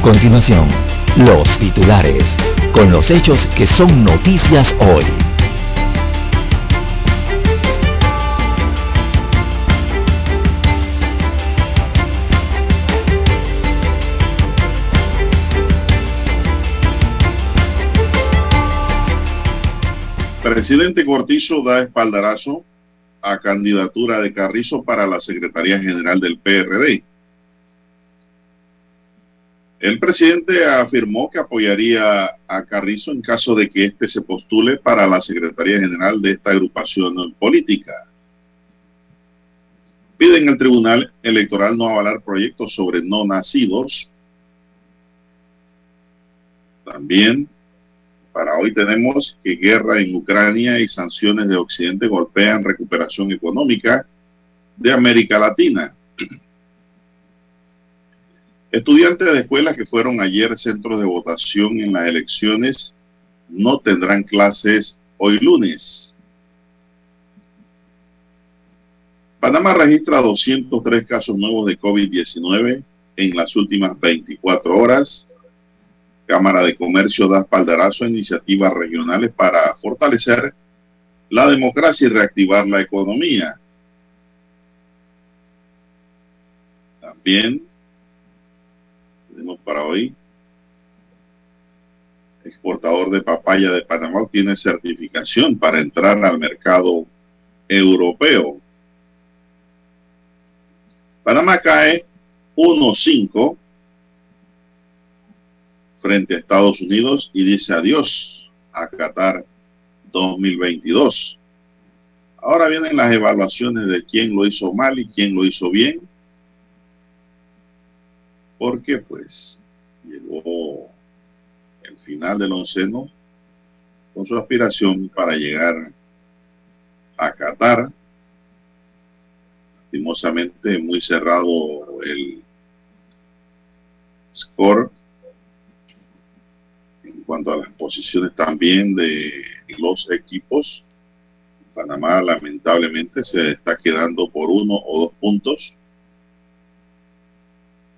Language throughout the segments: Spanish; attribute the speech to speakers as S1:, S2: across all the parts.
S1: A continuación, los titulares, con los hechos que son noticias hoy.
S2: Presidente Cortizo da espaldarazo a candidatura de Carrizo para la Secretaría General del PRD. El presidente afirmó que apoyaría a Carrizo en caso de que éste se postule para la Secretaría General de esta agrupación política. Piden al Tribunal Electoral no avalar proyectos sobre no nacidos. También para hoy tenemos que guerra en Ucrania y sanciones de Occidente golpean recuperación económica de América Latina. Estudiantes de escuelas que fueron ayer centros de votación en las elecciones no tendrán clases hoy lunes. Panamá registra 203 casos nuevos de COVID-19 en las últimas 24 horas. Cámara de Comercio da espaldarazo a iniciativas regionales para fortalecer la democracia y reactivar la economía. También tenemos para hoy exportador de papaya de Panamá tiene certificación para entrar al mercado europeo. Panamá cae 1.5 frente a Estados Unidos y dice adiós a Qatar 2022. Ahora vienen las evaluaciones de quién lo hizo mal y quién lo hizo bien, porque pues llegó el final del onceno con su aspiración para llegar a Qatar. Lastimosamente muy cerrado el score en cuanto a las posiciones también de los equipos. Panamá lamentablemente se está quedando por uno o dos puntos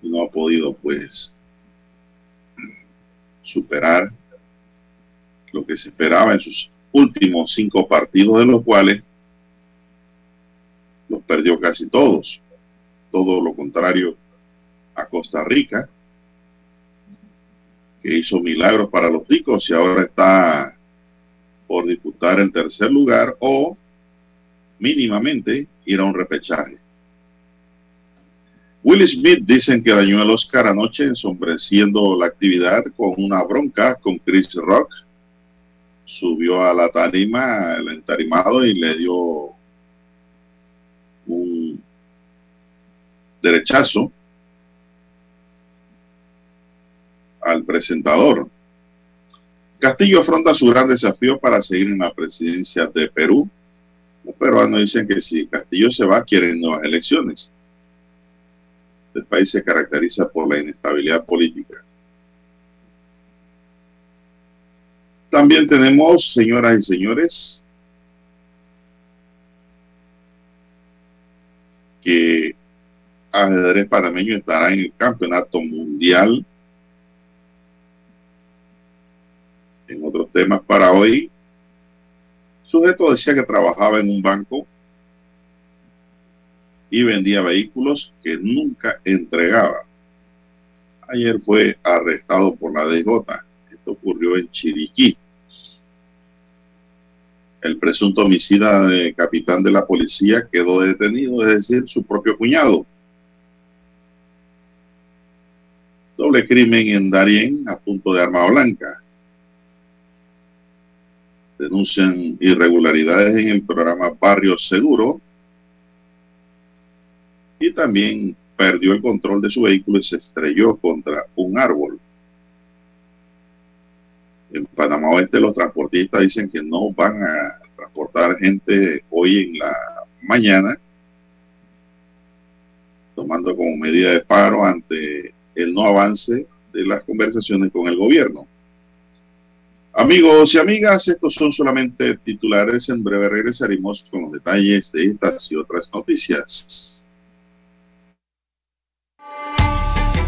S2: no ha podido pues superar lo que se esperaba en sus últimos cinco partidos, de los cuales los perdió casi todos. Todo lo contrario a Costa Rica, que hizo milagros para los ricos y ahora está por disputar el tercer lugar o mínimamente ir a un repechaje. Will Smith dicen que dañó el Oscar anoche ensombreciendo la actividad con una bronca con Chris Rock. Subió a la tarima, el entarimado, y le dio un derechazo al presentador. Castillo afronta su gran desafío para seguir en la presidencia de Perú. Los peruanos dicen que si Castillo se va, quieren nuevas elecciones. El país se caracteriza por la inestabilidad política. También tenemos, señoras y señores, que ajedrez panameño estará en el campeonato mundial en otros temas para hoy. Sujeto decía que trabajaba en un banco y vendía vehículos que nunca entregaba. Ayer fue arrestado por la DJ. Esto ocurrió en Chiriquí. El presunto homicida de capitán de la policía quedó detenido, es decir, su propio cuñado. Doble crimen en Darien a punto de arma blanca denuncian irregularidades en el programa Barrio Seguro y también perdió el control de su vehículo y se estrelló contra un árbol. En Panamá Oeste los transportistas dicen que no van a transportar gente hoy en la mañana, tomando como medida de paro ante el no avance de las conversaciones con el gobierno. Amigos y amigas, estos son solamente titulares. En breve regresaremos con los detalles de estas y otras noticias.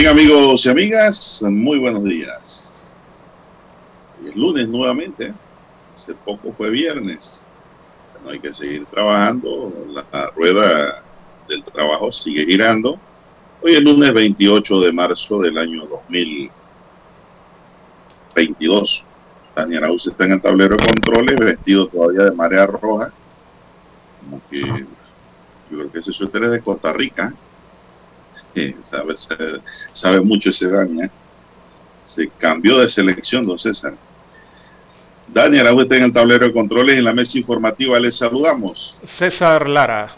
S2: Bien amigos y amigas, muy buenos días. Es lunes nuevamente, hace poco fue viernes. No hay que seguir trabajando, la rueda del trabajo sigue girando. Hoy es lunes 28 de marzo del año 2022. Daniel Arauz está en el tablero de controles, vestido todavía de marea roja. Como que yo creo que ese suéter es de Costa Rica. Sabe, sabe, mucho ese Dani. ¿eh? Se cambió de selección, don César. Daniel Arauz está en el tablero de controles. En la mesa informativa les saludamos.
S3: César Lara.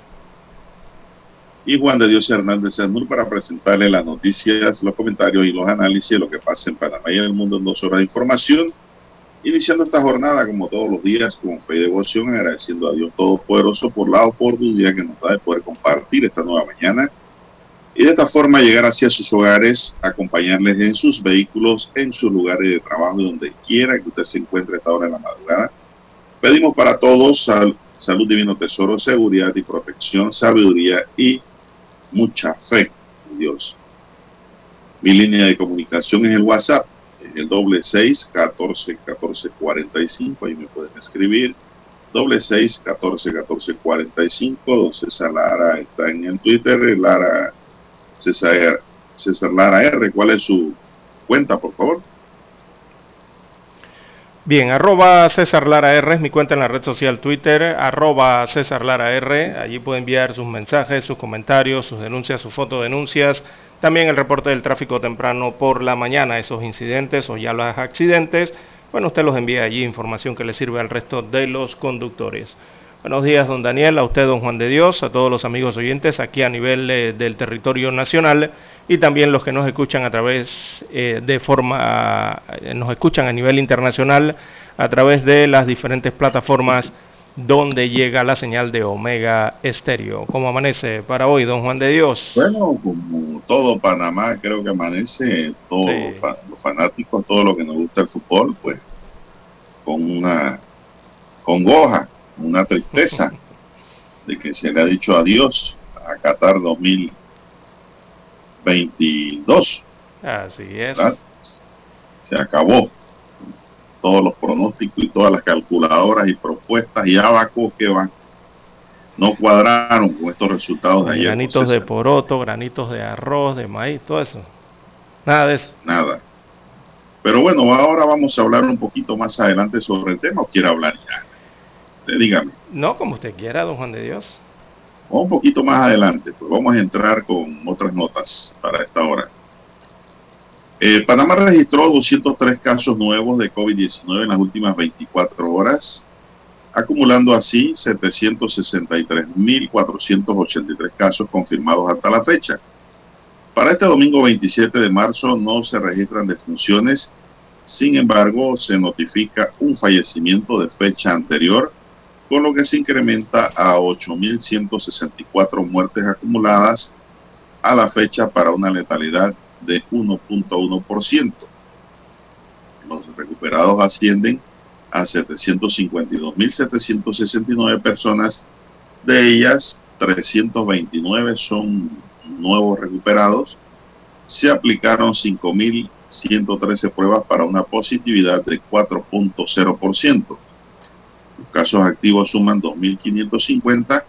S2: Y Juan de Dios Hernández Sanur para presentarle las noticias, los comentarios y los análisis de lo que pasa en Panamá y en el mundo en dos horas de información. Iniciando esta jornada, como todos los días, con fe y devoción, agradeciendo a Dios Todopoderoso por la oportunidad que nos da de poder compartir esta nueva mañana y de esta forma llegar hacia sus hogares, acompañarles en sus vehículos, en sus lugares de trabajo, donde quiera que usted se encuentre a esta hora de la madrugada. Pedimos para todos sal, salud, divino tesoro, seguridad y protección, sabiduría y mucha fe en Dios. Mi línea de comunicación es el WhatsApp, es el doble seis catorce catorce cuarenta y cinco, ahí me pueden escribir. Doble seis catorce catorce cuarenta y cinco, don César Lara está en el Twitter, Lara César, César Lara R. ¿Cuál es su cuenta, por favor?
S3: Bien, arroba César Lara R es mi cuenta en la red social Twitter, arroba César Lara R. Allí puede enviar sus mensajes, sus comentarios, sus denuncias, sus fotodenuncias. También el reporte del tráfico temprano por la mañana, esos incidentes o ya los accidentes. Bueno, usted los envía allí, información que le sirve al resto de los conductores. Buenos días, don Daniel, a usted, don Juan de Dios, a todos los amigos oyentes aquí a nivel eh, del territorio nacional y también los que nos escuchan a través eh, de forma, eh, nos escuchan a nivel internacional a través de las diferentes plataformas donde llega la señal de Omega Estéreo. ¿Cómo amanece para hoy, don Juan de Dios?
S2: Bueno, como todo Panamá, creo que amanece, todos
S3: Sí.
S2: los fanáticos, todo lo que nos gusta el fútbol, pues con una congoja, una tristeza de que se le ha dicho adiós a Qatar 2022.
S3: Así es.
S2: ¿verdad? Se acabó. Todos los pronósticos y todas las calculadoras y propuestas y abacos que van no cuadraron con estos resultados de ayer.
S3: granitos de poroto, granitos de arroz, de maíz, todo eso. Nada de eso.
S2: Nada. Pero bueno, ahora vamos a hablar un poquito más adelante sobre el tema o quiere hablar ya. Dígame,
S3: No, como usted quiera, don Juan de Dios.
S2: un poquito más adelante, pues vamos a entrar con otras notas para esta hora. Eh, Panamá registró 203 casos nuevos de COVID-19 en las últimas 24 horas. acumulando así 763.483 casos confirmados hasta la fecha. Para este domingo 27 de marzo no se registran defunciones, sin embargo se notifica un fallecimiento de fecha anterior, con lo que se incrementa a 8.164 muertes acumuladas a la fecha para una letalidad de 1.1%. Los recuperados ascienden a 752.769 personas, de ellas 329 son nuevos recuperados. Se aplicaron 5.113 pruebas para una positividad de 4.0%. Los casos activos suman 2.550,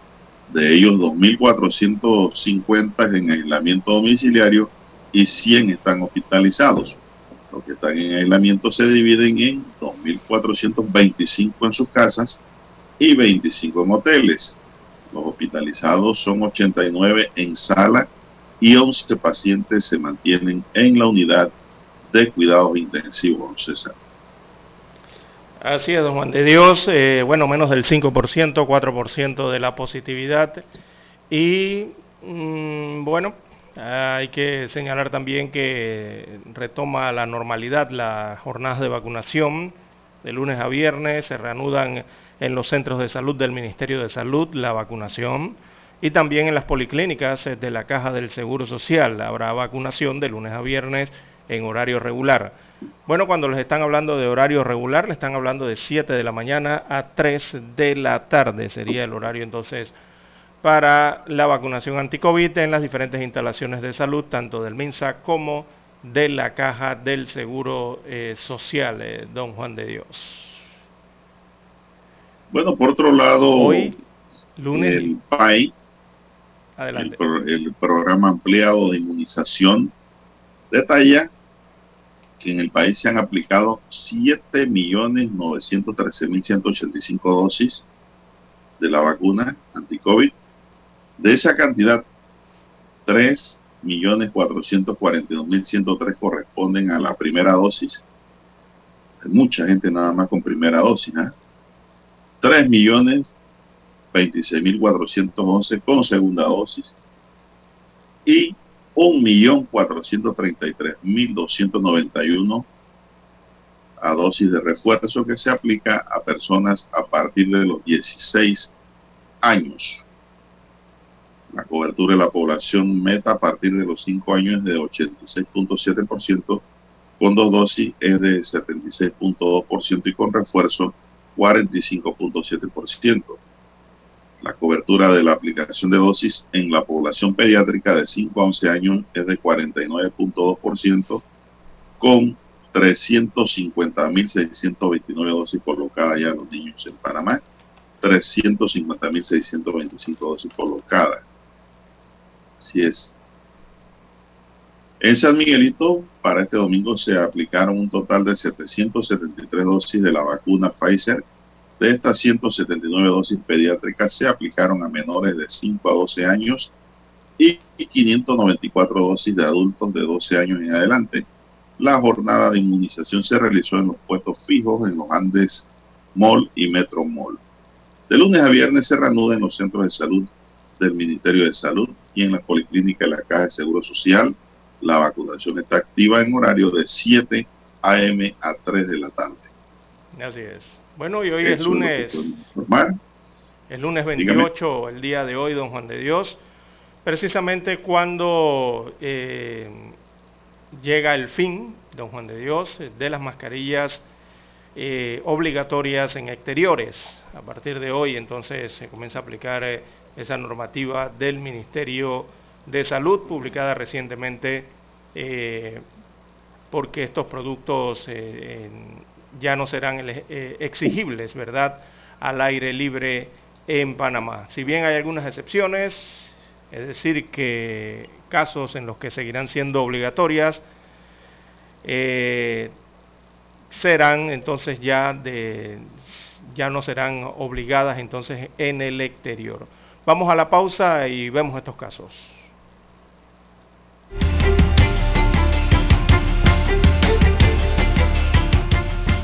S2: de ellos 2.450 en aislamiento domiciliario y 100 están hospitalizados. Los que están en aislamiento se dividen en 2.425 en sus casas y 25 en hoteles. Los hospitalizados son 89 en sala y 11 pacientes se mantienen en la unidad de cuidados intensivos, César.
S3: Así es, don Juan de Dios. Eh, bueno, menos del 5%, 4% de la positividad. Y mmm, bueno, hay que señalar también que retoma la normalidad las jornadas de vacunación de lunes a viernes, se reanudan en los centros de salud del Ministerio de Salud la vacunación y también en las policlínicas de la Caja del Seguro Social habrá vacunación de lunes a viernes en horario regular. Bueno, cuando les están hablando de horario regular, le están hablando de 7 de la mañana a 3 de la tarde, sería el horario entonces para la vacunación anti-COVID en las diferentes instalaciones de salud, tanto del MINSA como de la Caja del Seguro eh, Social, eh, don Juan de Dios.
S2: Bueno, por otro lado,
S3: hoy, lunes,
S2: el PAI, el, el, programa ampliado de inmunización, detalla que en el país se han aplicado 7.913.185 dosis de la vacuna anti-COVID de esa cantidad, 3.442.103 corresponden a la primera dosis. Hay mucha gente nada más con primera dosis. ¿eh? 3.026.411 con segunda dosis. Y 1.433.291 a dosis de refuerzo que se aplica a personas a partir de los 16 años. La cobertura de la población meta a partir de los 5 años es de 86.7%, con dos dosis es de 76.2% y con refuerzo 45.7%. La cobertura de la aplicación de dosis en la población pediátrica de 5 a 11 años es de 49.2%, con 350.629 dosis colocadas ya a los niños en Panamá, 350.625 dosis colocadas. Así es. En San Miguelito, para este domingo se aplicaron un total de 773 dosis de la vacuna Pfizer. De estas 179 dosis pediátricas se aplicaron a menores de 5 a 12 años y 594 dosis de adultos de 12 años en adelante. La jornada de inmunización se realizó en los puestos fijos en los Andes Mall y Metro Mall. De lunes a viernes se reanuda en los centros de salud del Ministerio de Salud y en la Policlínica de la Caja de Seguro Social. La vacunación está activa en horario de 7 a.m. a 3 de la tarde.
S3: Así es. Bueno, y hoy Eso es lunes. Es el lunes 28, Dígame. el día de hoy, don Juan de Dios, precisamente cuando eh, llega el fin, don Juan de Dios, de las mascarillas eh, obligatorias en exteriores. A partir de hoy, entonces, se comienza a aplicar eh, esa normativa del Ministerio de Salud publicada recientemente eh, porque estos productos ya no serán eh, exigibles, ¿verdad?, al aire libre en Panamá. Si bien hay algunas excepciones, es decir, que casos en los que seguirán siendo obligatorias, eh, serán entonces ya de ya no serán obligadas entonces en el exterior. Vamos a la pausa y vemos estos casos.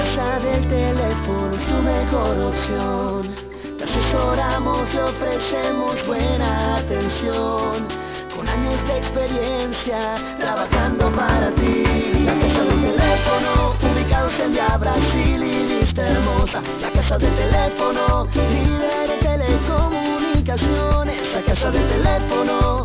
S4: casa del teléfono es tu mejor opción te asesoramos y ofrecemos buena atención. Con años de experiencia trabajando para ti. La casa del teléfono, ubicados en Via Brasil y lista hermosa. La casa del teléfono, líder en telecomunicaciones. La casa del teléfono,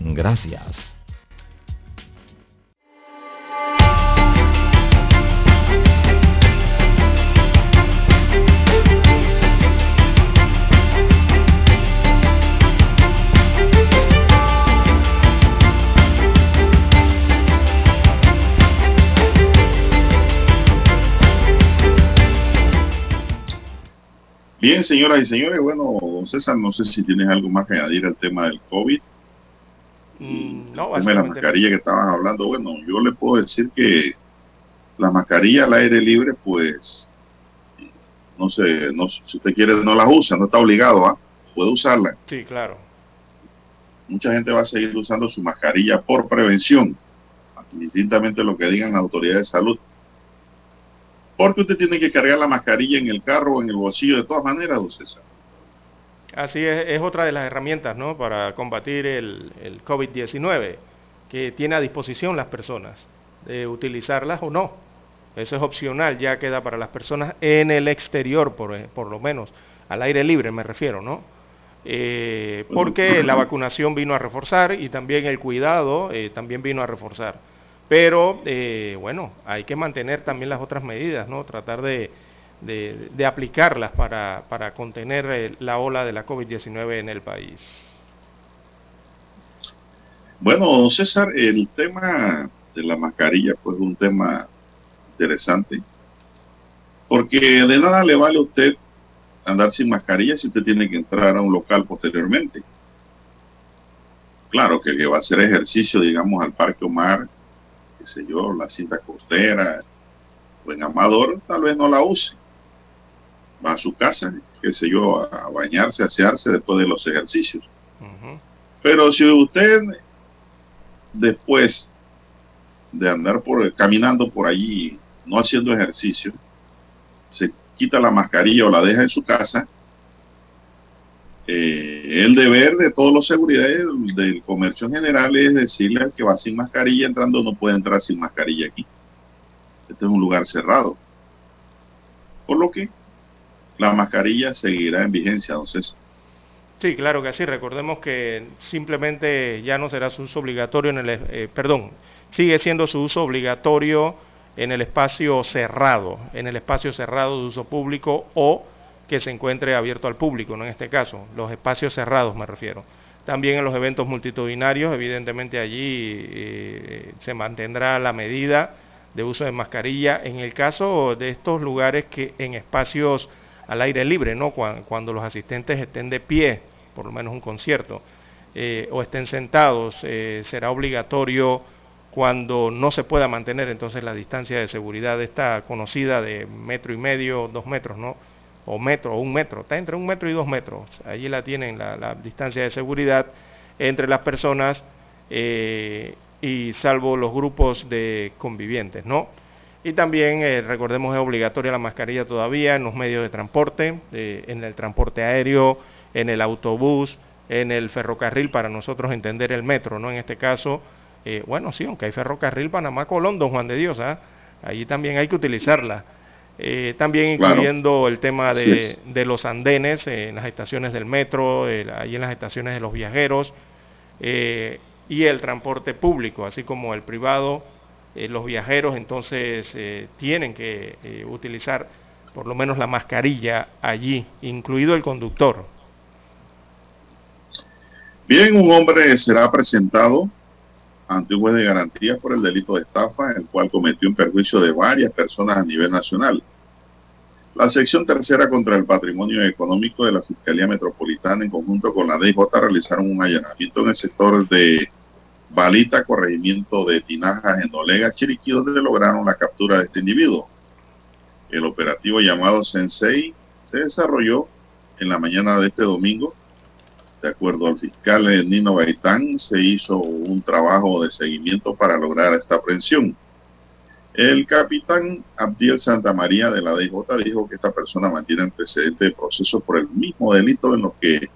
S1: Gracias.
S2: Bien, señoras y señores, bueno, César, no sé si tienes algo más que añadir al tema del COVID.
S3: Mm, no,
S2: tema de la mascarilla que estaban hablando, bueno, yo le puedo decir que la mascarilla al aire libre, pues, no sé, no, si usted quiere no la usa, no está obligado a, puede usarla.
S3: Sí, claro.
S2: Mucha gente va a seguir usando su mascarilla por prevención, distintamente lo que digan las autoridades de salud. Porque usted tiene que cargar la mascarilla en el carro o en el bolsillo de todas maneras, don César.
S3: Así es, es otra de las herramientas, ¿no? Para combatir el, el COVID-19 que tiene a disposición las personas, de utilizarlas o no. Eso es opcional, ya queda para las personas en el exterior, por, eh, por lo menos, al aire libre me refiero, ¿no? Eh, porque la vacunación vino a reforzar y también el cuidado eh, también vino a reforzar. Pero eh, bueno, hay que mantener también las otras medidas, ¿no? Tratar de, de, aplicarlas para, para contener eh, la ola de la COVID-19 en el país.
S2: Bueno, César, el tema de la mascarilla, pues es un tema interesante, porque de nada le vale a usted andar sin mascarilla si usted tiene que entrar a un local posteriormente. Claro que el que va a hacer ejercicio, digamos, al Parque Omar, qué sé yo, la cinta costera, o en Amador, tal vez no la use. Va a su casa, qué sé yo, a bañarse, a asearse después de los ejercicios. Pero si usted después de andar por caminando por allí, no haciendo ejercicio, se quita la mascarilla o la deja en su casa, eh, el deber de todos los seguridades del, comercio en general es decirle al que va sin mascarilla entrando no puede entrar sin mascarilla aquí. Este es un lugar cerrado. Por lo que la mascarilla seguirá en vigencia, entonces.
S3: Sí, claro que sí. Recordemos que simplemente ya no será su uso obligatorio en el, eh, perdón, sigue siendo su uso obligatorio en el espacio cerrado, en el espacio cerrado de uso público o que se encuentre abierto al público, ¿no? en este caso, los espacios cerrados me refiero. También en los eventos multitudinarios, evidentemente allí eh, se mantendrá la medida de uso de mascarilla. En el caso de estos lugares que en espacios al aire libre, ¿no? cuando, los asistentes estén de pie, por lo menos un concierto, eh, o estén sentados, eh, será obligatorio cuando no se pueda mantener entonces la distancia de seguridad esta conocida de metro y medio, dos metros, ¿no? O metro, o un metro, está entre un metro y dos metros. Allí la tienen la, distancia de seguridad entre las personas eh, y salvo los grupos de convivientes, ¿no? Y también, eh, recordemos, es obligatoria la mascarilla todavía en los medios de transporte, eh, en el transporte aéreo, en el autobús, en el ferrocarril, para nosotros entender el metro, ¿no? En este caso, eh, bueno, sí, aunque hay ferrocarril Panamá-Colón, don Juan de Dios, ¿ah? allí también hay que utilizarla. Eh, también incluyendo el tema de, los andenes en las estaciones del metro, ahí en las estaciones de los viajeros, y el transporte público, así como el privado, los viajeros entonces tienen que utilizar por lo menos la mascarilla allí, incluido el conductor.
S2: Bien, un hombre será presentado ante un juez de garantías por el delito de estafa, el cual cometió un perjuicio de varias personas a nivel nacional. La sección tercera contra el patrimonio económico de la Fiscalía Metropolitana, en conjunto con la DJ, realizaron un allanamiento en el sector de Balita, corregimiento de Tinajas, en Olega, Chiriquí, donde lograron la captura de este individuo. El operativo llamado Sensei se desarrolló en la mañana de este domingo de acuerdo al fiscal Nino Gaitán, se hizo un trabajo de seguimiento para lograr esta aprehensión. El capitán Abdiel Santamaría de la DJ dijo que esta persona mantiene antecedentes de proceso por el mismo delito en los que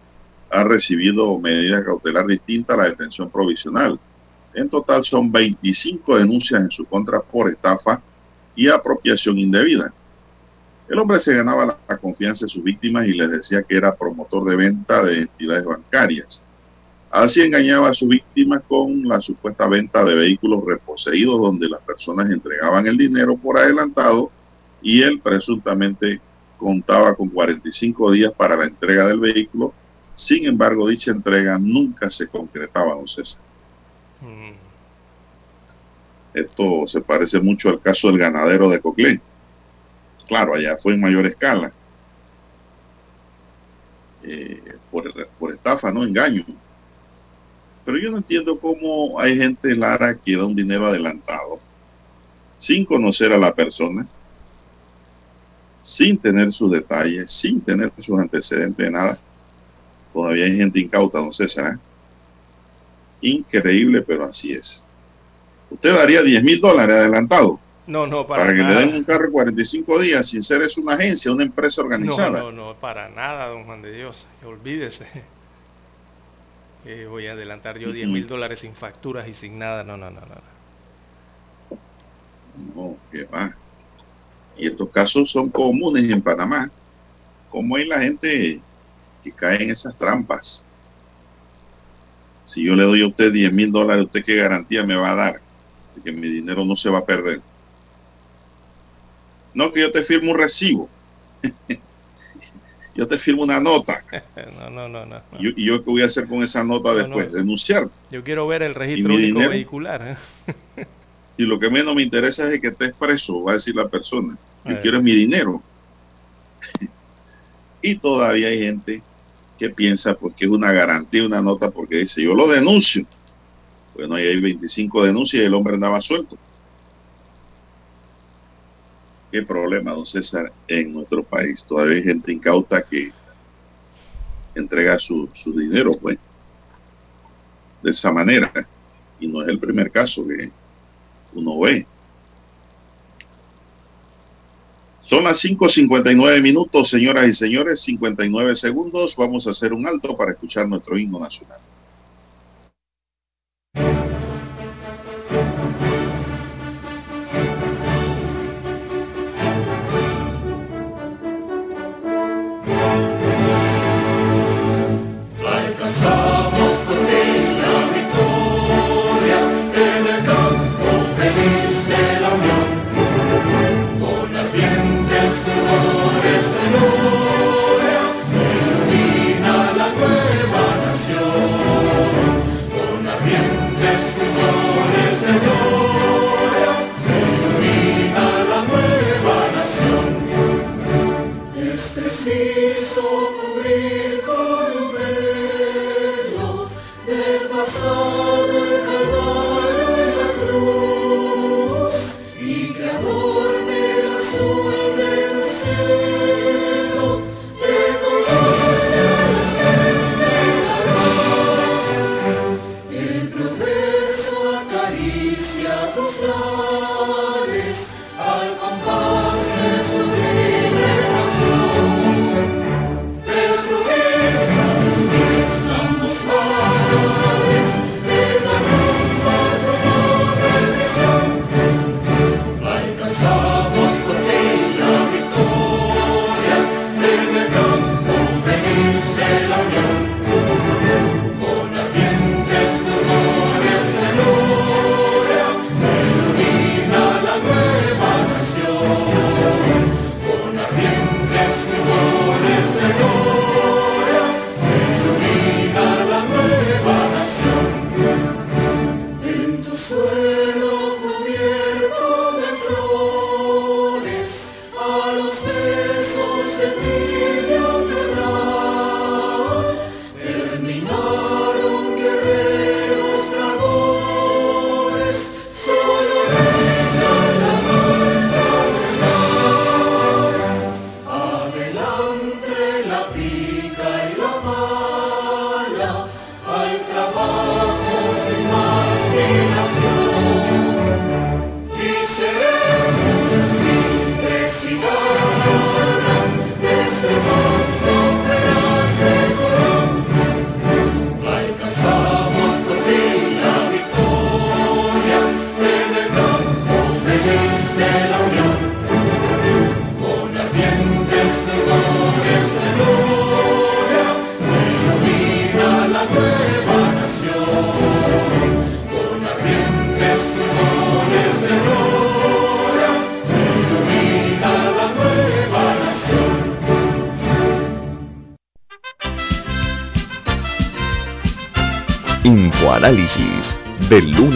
S2: ha recibido medida cautelar distinta a la detención provisional. En total son 25 denuncias en su contra por estafa y apropiación indebida. El hombre se ganaba la confianza de sus víctimas y les decía que era promotor de venta de entidades bancarias. Así engañaba a sus víctimas con la supuesta venta de vehículos reposeídos donde las personas entregaban el dinero por adelantado y él presuntamente contaba con 45 días para la entrega del vehículo. Sin embargo, dicha entrega nunca se concretaba, don César. Mm. Esto se parece mucho al caso del ganadero de Coclé Claro, allá fue en mayor escala. Eh, por, estafa, no engaño. Pero yo no entiendo cómo hay gente, Lara, que da un dinero adelantado sin conocer a la persona, sin tener sus detalles, sin tener sus antecedentes de nada. Todavía hay gente incauta, no César. ¿eh? Increíble, pero así es. Usted daría 10 mil dólares adelantado.
S3: No, no,
S2: para, para que le den un carro 45 días sin ser es una agencia, una empresa organizada.
S3: No, no, no, para nada, don Juan de Dios, olvídese. voy a adelantar yo 10 mil dólares sin facturas y sin nada, no, no, no, no.
S2: No, que va. Y estos casos son comunes en Panamá. ¿Cómo hay la gente que cae en esas trampas? Si yo le doy a usted 10 mil dólares, ¿usted qué garantía me va a dar? De que mi dinero no se va a perder. No que yo te firmo un recibo. yo te firmo una nota.
S3: no, no, no, no.
S2: ¿Y yo qué voy a hacer con esa nota después? Denunciar.
S3: Yo quiero ver el registro único vehicular.
S2: y lo que menos me interesa es que estés preso, va a decir la persona. Yo quiero mi dinero. y todavía hay gente que piensa porque es una garantía, una nota, porque dice, yo lo denuncio. Bueno, ahí hay 25 denuncias y el hombre andaba suelto qué problema, don César, en nuestro país. Todavía hay gente incauta que entrega su, su dinero, pues, de esa manera. Y no es el primer caso que uno ve. Son las 5.59 minutos, señoras y señores, 59 segundos. Vamos a hacer un alto para escuchar nuestro himno nacional.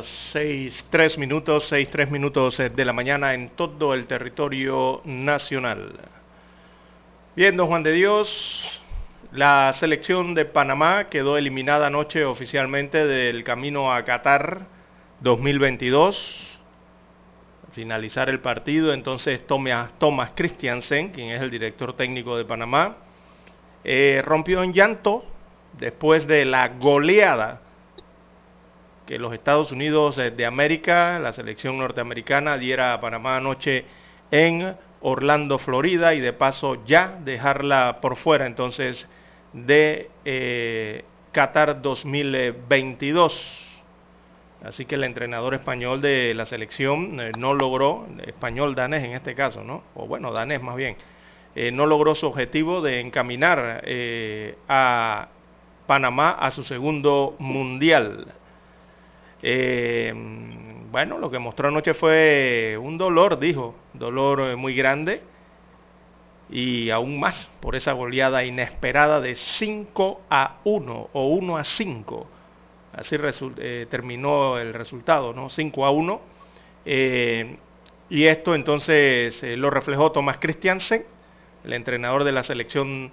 S3: Las 6, 3 minutos, 6, 3 minutos eh, de la mañana en todo el territorio nacional. Bien, don Juan de Dios, la selección de Panamá quedó eliminada anoche oficialmente del camino a Qatar 2022. Al finalizar el partido, entonces Thomas, Thomas Christiansen, quien es el director técnico de Panamá, eh, rompió en llanto después de la goleada que los Estados Unidos de América, la selección norteamericana, diera a Panamá anoche en Orlando, Florida, y de paso ya dejarla por fuera entonces de eh, Qatar 2022. Así que el entrenador español de la selección eh, no logró, español danés en este caso, ¿no? O bueno, danés más bien, eh, no logró su objetivo de encaminar a Panamá a su segundo mundial. Eh, bueno, lo que mostró anoche fue un dolor, dijo, dolor eh, muy grande y aún más por esa goleada inesperada de 5 a 1 o 1 a 5. Así eh, terminó el resultado, ¿no? 5 a 1. y esto entonces lo reflejó Tomás Christiansen, el entrenador de la selección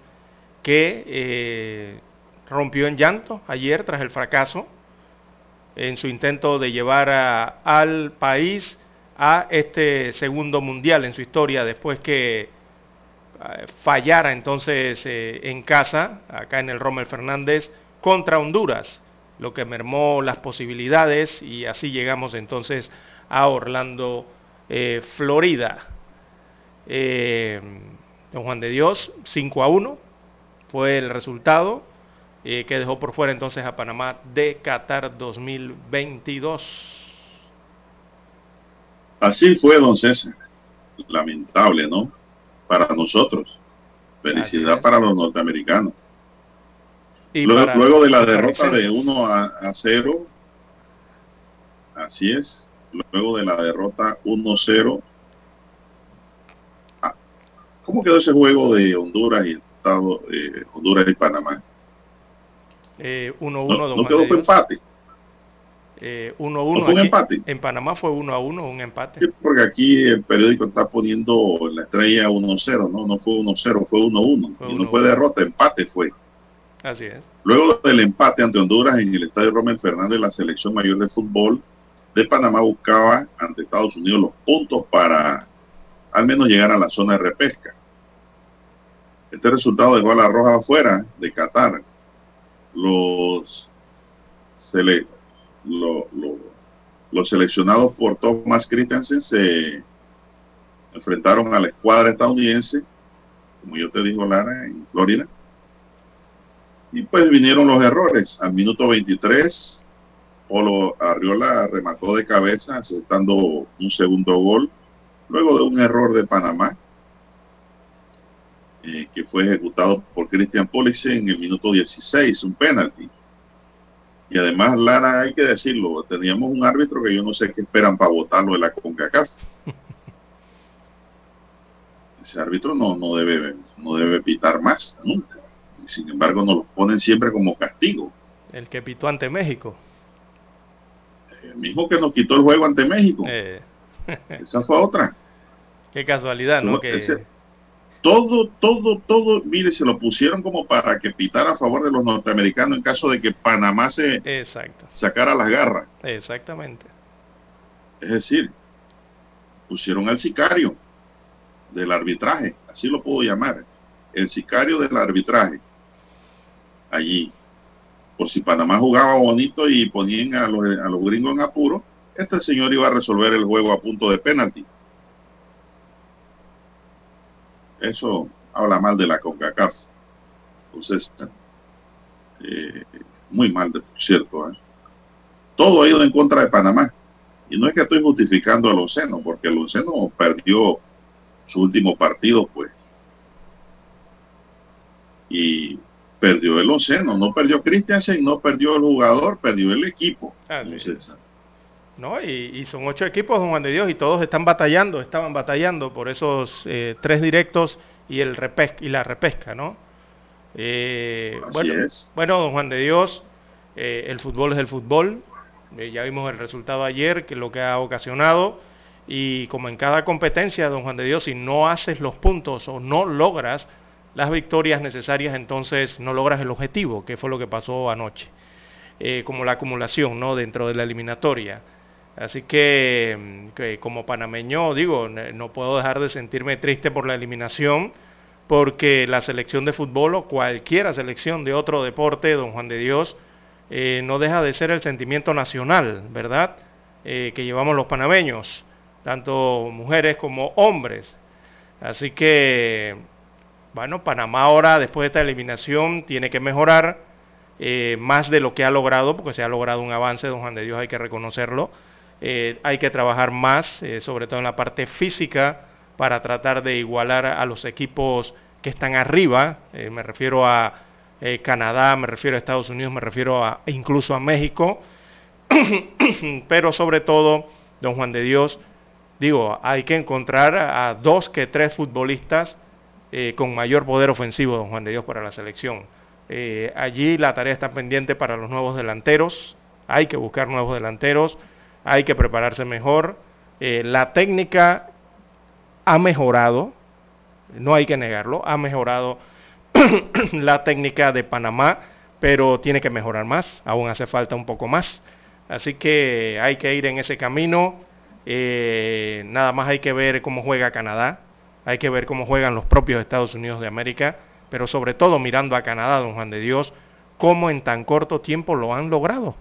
S3: que rompió en llanto ayer tras el fracaso en su intento de llevar al país a este segundo mundial en su historia después que eh, fallara entonces eh, en casa, acá en el Rommel Fernández, contra Honduras, lo que mermó las posibilidades y así llegamos entonces a Orlando, eh, Florida. don Juan de Dios, 5 a 1 fue el resultado que dejó por fuera entonces a Panamá de Qatar 2022.
S2: Así fue, don César. Lamentable, ¿no? Para nosotros. Felicidad para los norteamericanos. Y luego, de la derrota de 1 a, 0, así es, luego de la derrota 1-0, ah, ¿cómo quedó ese juego de Honduras y Estado, eh, Honduras y Panamá?
S3: 1-1 eh, no,
S2: no quedó fue empate. 1-1.
S3: Eh, fue un empate. En Panamá fue 1 a 1, un empate.
S2: Sí, porque aquí el periódico está poniendo la estrella 1-0, no, no fue 1-0, fue 1-1. Y no fue derrota, empate fue.
S3: Así es.
S2: Luego del empate ante Honduras en el estadio Romel Fernández, la selección mayor de fútbol de Panamá buscaba ante Estados Unidos los puntos para al menos llegar a la zona de repesca. Este resultado dejó a la Roja afuera de Qatar los, los seleccionados por Thomas Christensen se enfrentaron a la escuadra estadounidense, como yo te digo, Lara, en Florida. Y pues vinieron los errores. Al minuto 23, Polo Arriola remató de cabeza, aceptando un segundo gol, luego de un error de Panamá. Eh, que fue ejecutado por Christian Pulisic en el minuto 16, un penalti. Y además, Lara, hay que decirlo, teníamos un árbitro que yo no sé qué esperan para votarlo de la CONCACAF. Ese árbitro no, no, debe, no debe pitar más, nunca. sin embargo, nos lo ponen siempre como castigo.
S3: El que pitó ante México.
S2: El mismo que nos quitó el juego ante México. Eh. Esa fue otra.
S3: Qué casualidad, ¿no? que
S2: todo, todo, todo, mire, se lo pusieron como para que pitara a favor de los norteamericanos en caso de que Panamá se
S3: Exacto.
S2: sacara las garras.
S3: Exactamente.
S2: Es decir, pusieron al sicario del arbitraje, así lo puedo llamar, el sicario del arbitraje, allí. Por si Panamá jugaba bonito y ponían a los, a los gringos en apuro, este señor iba a resolver el juego a punto de penalti. Eso habla mal de la CONCACAF. Entonces, eh, muy mal, de, por cierto. ¿eh? Todo ha ido en contra de Panamá. Y no es que estoy justificando a Luceno, porque Luceno perdió su último partido, pues. Y perdió el Luceno, no perdió Christiansen, no perdió el jugador, perdió el equipo.
S3: Ah, sí.
S2: Entonces,
S3: No, y, y son ocho equipos, don Juan de Dios, y todos están batallando, estaban batallando por esos eh, tres directos y el repes y la repesca, ¿no? Eh,
S2: Así
S3: bueno,
S2: es.
S3: bueno, don Juan de Dios, eh, el fútbol es el fútbol. Eh, ya vimos el resultado ayer, que lo que ha ocasionado. Y como en cada competencia, don Juan de Dios, si no haces los puntos o no logras las victorias necesarias, entonces no logras el objetivo, que fue lo que pasó anoche. Como la acumulación, ¿no? Dentro de la eliminatoria. Así que, mm, que como panameño, digo, no puedo dejar de sentirme triste por la eliminación, porque la selección de fútbol o cualquier selección de otro deporte, don Juan de Dios, eh, no deja de ser el sentimiento nacional, ¿verdad? Eh, que llevamos los panameños, tanto mujeres como hombres. Así que, bueno, Panamá ahora, después de esta eliminación, tiene que mejorar eh, más de lo que ha logrado, porque se ha logrado un avance, don Juan de Dios, hay que reconocerlo. Eh, hay que trabajar más, eh, sobre todo en la parte física, para tratar de igualar a los equipos que están arriba. Eh, me refiero a Canadá, me refiero a Estados Unidos, me refiero a, incluso a México. Pero sobre todo, don Juan de Dios, digo, hay que encontrar a dos que tres futbolistas con mayor poder ofensivo, don Juan de Dios, para la selección. Allí la tarea está pendiente para los nuevos delanteros. Hay que buscar nuevos delanteros. Hay que prepararse mejor. Eh, la técnica ha mejorado. No hay que negarlo. Ha mejorado la técnica de Panamá, pero tiene que mejorar más. Aún hace falta un poco más. Así que hay que ir en ese camino. Eh, nada más hay que ver cómo juega Canadá. Hay que ver cómo juegan los propios Estados Unidos de América pero sobre todo mirando a Canadá, don Juan de Dios, cómo en tan corto tiempo lo han logrado.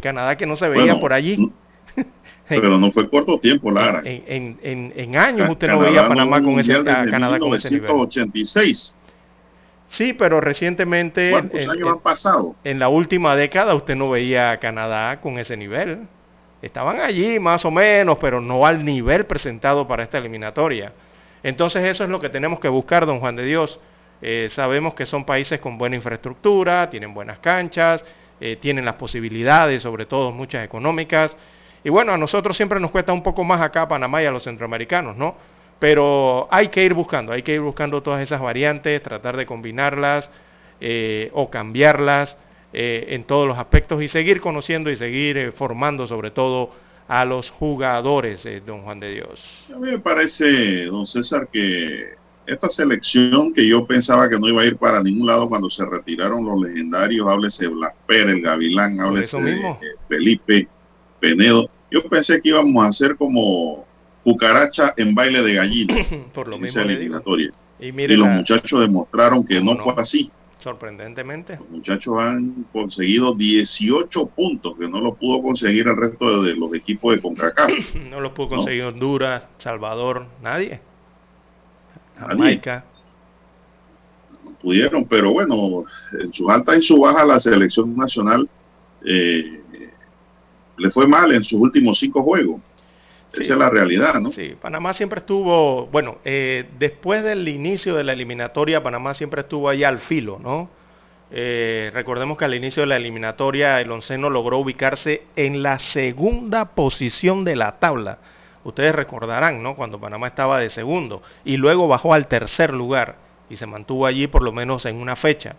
S3: Canadá que no se veía
S2: Bueno,
S3: por allí.
S2: Pero no fue corto tiempo, Lara.
S3: En, en, en, en años usted no veía a Panamá con ese, a Canadá con ese nivel.
S2: 1986.
S3: Sí, pero recientemente,
S2: ¿Cuántos
S3: en,
S2: años han pasado?
S3: en la última década, usted no veía a Canadá con ese nivel. Estaban allí más o menos, pero no al nivel presentado para esta eliminatoria. Entonces eso es lo que tenemos que buscar, don Juan de Dios. Eh, sabemos que son países con buena infraestructura, tienen buenas canchas, eh, tienen las posibilidades, sobre todo muchas económicas. Y bueno, a nosotros siempre nos cuesta un poco más acá a Panamá y a los centroamericanos, ¿no? Pero hay que ir buscando, hay que ir buscando todas esas variantes, tratar de combinarlas eh, o cambiarlas eh, en todos los aspectos y seguir conociendo y seguir eh, formando sobre todo a los jugadores, eh, don Juan de Dios.
S2: A mí me parece, don César, que esta selección que yo pensaba que no iba a ir para ningún lado cuando se retiraron los legendarios, háblese Blas Pérez, el Gavilán, háblese de eh, Felipe, Penedo. Yo pensé que íbamos a hacer como cucaracha en baile de gallina
S3: Por lo
S2: en
S3: mismo
S2: esa eliminatoria.
S3: Y
S2: Y los
S3: la-
S2: muchachos demostraron que
S3: ¿Cómo
S2: no
S3: no?
S2: fue así.
S3: sorprendentemente,
S2: Los muchachos han conseguido 18 puntos que no lo pudo conseguir el resto de, los equipos de CONCACAF.
S3: no lo pudo
S2: No.
S3: conseguir Honduras, Salvador, nadie. Jamaica.
S2: No pudieron, pero bueno, en sus altas y su baja la selección nacional eh, le fue mal en sus últimos cinco juegos.
S3: Sí.
S2: Esa es la realidad, ¿no?
S3: Sí, Panamá siempre estuvo, bueno, eh, después del inicio de la eliminatoria, Panamá siempre estuvo ahí al filo, ¿no? Eh, recordemos que al inicio de la eliminatoria el onceno logró ubicarse en la segunda posición de la tabla. Ustedes recordarán, ¿no? Cuando Panamá estaba de segundo y luego bajó al tercer lugar y se mantuvo allí por lo menos en una fecha.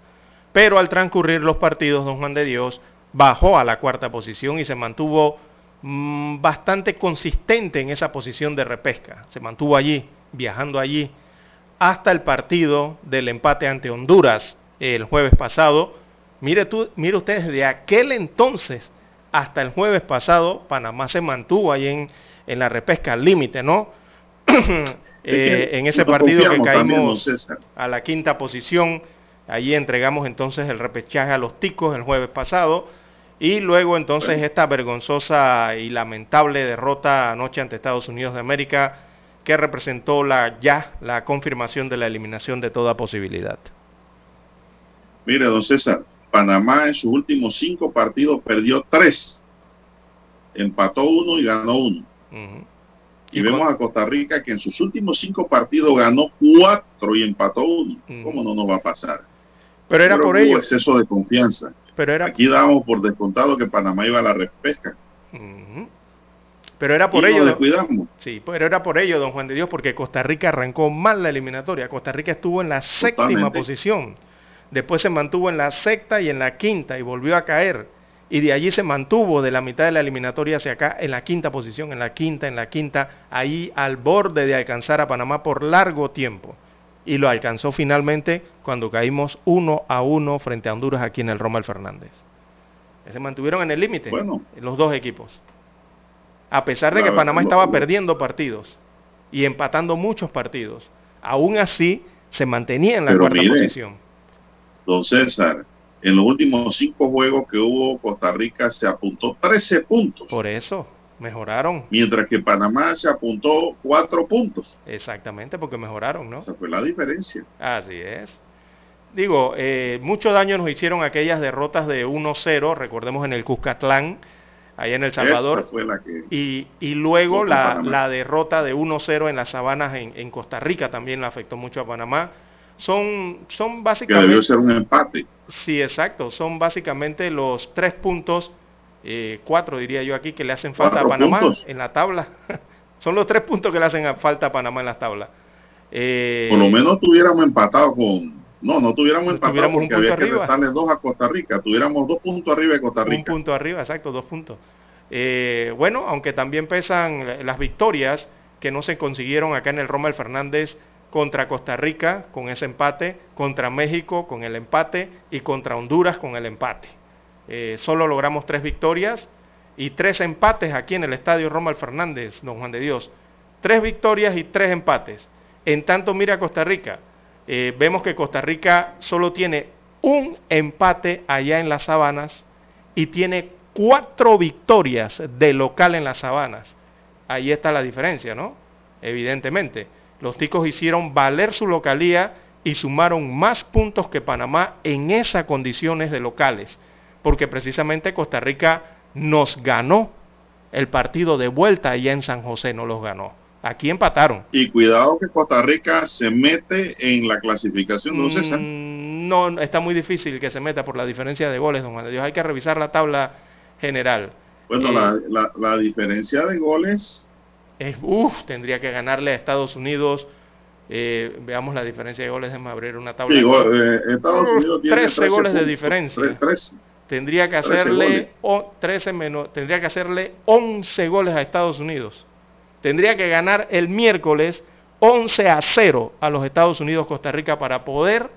S3: Pero al transcurrir los partidos, don Juan de Dios bajó a la cuarta posición y se mantuvo mm, bastante consistente en esa posición de repesca. Se mantuvo allí, viajando allí. hasta el partido del empate ante Honduras el jueves pasado. Mire, tú, mire ustedes, de aquel entonces hasta el jueves pasado, Panamá se mantuvo ahí en, en la repesca al límite, ¿no? eh, en ese partido que caímos también, a la quinta posición, allí entregamos entonces el repechaje a los ticos el jueves pasado. Y luego entonces esta vergonzosa y lamentable derrota anoche ante Estados Unidos de América que representó la ya la confirmación de la eliminación de toda posibilidad.
S2: Mire, don César, Panamá en sus últimos cinco partidos perdió tres, empató uno y ganó uno. Uh -huh. Y, y vemos a Costa Rica que en sus últimos cinco partidos ganó cuatro y empató uno. Uh -huh. ¿Cómo no nos va a pasar?
S3: Pero era por ello.
S2: exceso de confianza.
S3: Pero era...
S2: Aquí dábamos por descontado que Panamá iba a la repesca.
S3: Uh -huh. Pero era por
S2: y
S3: ello.
S2: Nos descuidamos.
S3: Sí, pero era por ello, don Juan de Dios, porque Costa Rica arrancó mal la eliminatoria. Costa Rica estuvo en la Totalmente. séptima posición. Después se mantuvo en la sexta y en la quinta y volvió a caer. Y de allí se mantuvo de la mitad de la eliminatoria hacia acá en la quinta posición, en la quinta, en la quinta, ahí al borde de alcanzar a Panamá por largo tiempo. Y lo alcanzó finalmente cuando caímos uno a uno frente a Honduras aquí en el Romal Fernández. Se mantuvieron en el límite
S2: bueno.
S3: los dos equipos. A pesar de que Panamá estaba perdiendo partidos y empatando muchos partidos, aún así se mantenía en la cuarta
S2: mire,
S3: posición.
S2: Don César, en los últimos cinco juegos que hubo, Costa Rica se apuntó 13 puntos.
S3: Por eso, mejoraron.
S2: Mientras que Panamá se apuntó 4 puntos.
S3: Exactamente, porque mejoraron, ¿no?
S2: Esa fue la diferencia.
S3: Así es. Digo, eh, mucho daño nos hicieron aquellas derrotas de 1-0, recordemos en el Cuscatlán, allá en El Salvador.
S2: Esa fue la que
S3: y, y luego la, la, derrota de 1-0 en las sabanas en, en, Costa Rica también la afectó mucho a Panamá. Son, son básicamente...
S2: Que debió ser un empate.
S3: Sí, exacto. Son básicamente los tres puntos, eh, cuatro diría yo aquí, que le hacen falta a Panamá puntos? en la tabla. son los tres puntos que le hacen falta a Panamá en la tabla.
S2: Eh, Por lo menos tuviéramos empatado con... No, no tuviéramos empatado
S3: tuviéramos
S2: porque había arriba. que restarle dos a Costa Rica. Tuviéramos dos puntos arriba de Costa Rica.
S3: Un punto arriba, exacto, dos puntos. Eh, bueno, aunque también pesan las victorias que no se consiguieron acá en el Roma el Fernández contra Costa Rica con ese empate, contra México con el empate y contra Honduras con el empate. Eh, solo logramos tres victorias y tres empates aquí en el Estadio Roma Fernández, don Juan de Dios. Tres victorias y tres empates. En tanto, mira Costa Rica. Eh, vemos que Costa Rica solo tiene un empate allá en las sabanas y tiene cuatro victorias de local en las sabanas. Ahí está la diferencia, ¿no? Evidentemente. Los ticos hicieron valer su localía y sumaron más puntos que Panamá en esas condiciones de locales, porque precisamente Costa Rica nos ganó el partido de vuelta allá en San José, no los ganó. Aquí empataron.
S2: Y cuidado que Costa Rica se mete en la clasificación, ¿no, César?
S3: Mm, no, está muy difícil que se meta por la diferencia de goles, don Juan de Dios. Hay que revisar la tabla general.
S2: Bueno, eh, la, la, la diferencia de goles
S3: es, uff, tendría que ganarle a Estados Unidos. Eh, veamos la diferencia de goles. Déjame abrir una tabla.
S2: Sí, eh, Estados Unidos tiene
S3: 13, 13 goles
S2: puntos,
S3: de diferencia.
S2: 13, 13.
S3: Tendría que hacerle o, 13 menos, tendría que hacerle 11 goles a Estados Unidos. Tendría que ganar el miércoles 11 a 0 a los Estados Unidos Costa Rica para poder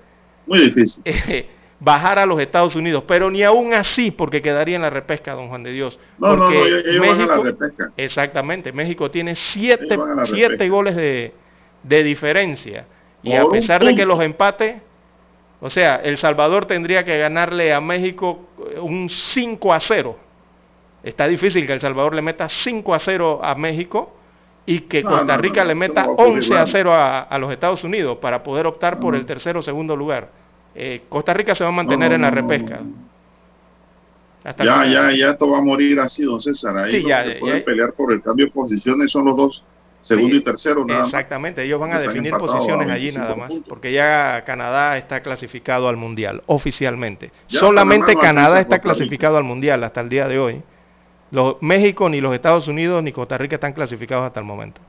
S2: muy difícil.
S3: Eh, bajar a los Estados Unidos, pero ni aún así, porque quedaría en la repesca, don Juan de Dios.
S2: No,
S3: porque
S2: no, no, ellos
S3: México,
S2: van a la repesca.
S3: Exactamente, México tiene siete, siete goles de, de, diferencia. Y Por a pesar de que los empates, o sea, El Salvador tendría que ganarle a México un 5 a 0. Está difícil que El Salvador le meta 5 a 0 a México y que no, Costa Rica no, le meta 11 a 0 a, a, los Estados Unidos para poder optar por el tercero o segundo lugar eh, Costa Rica se va a mantener no, en la repesca.
S2: Hasta ya, ya, ya esto va a morir así, don César. Ahí
S3: sí, ya,
S2: que pueden ya, pelear por el cambio de posiciones son los dos, segundo sí, y tercero. Nada
S3: exactamente, ellos van a definir posiciones allí nada más, puntos. porque ya Canadá está clasificado al Mundial, oficialmente. Ya Solamente Canadá está clasificado al Mundial hasta el día de hoy. Los, México, ni los Estados Unidos, ni Costa Rica están clasificados hasta el momento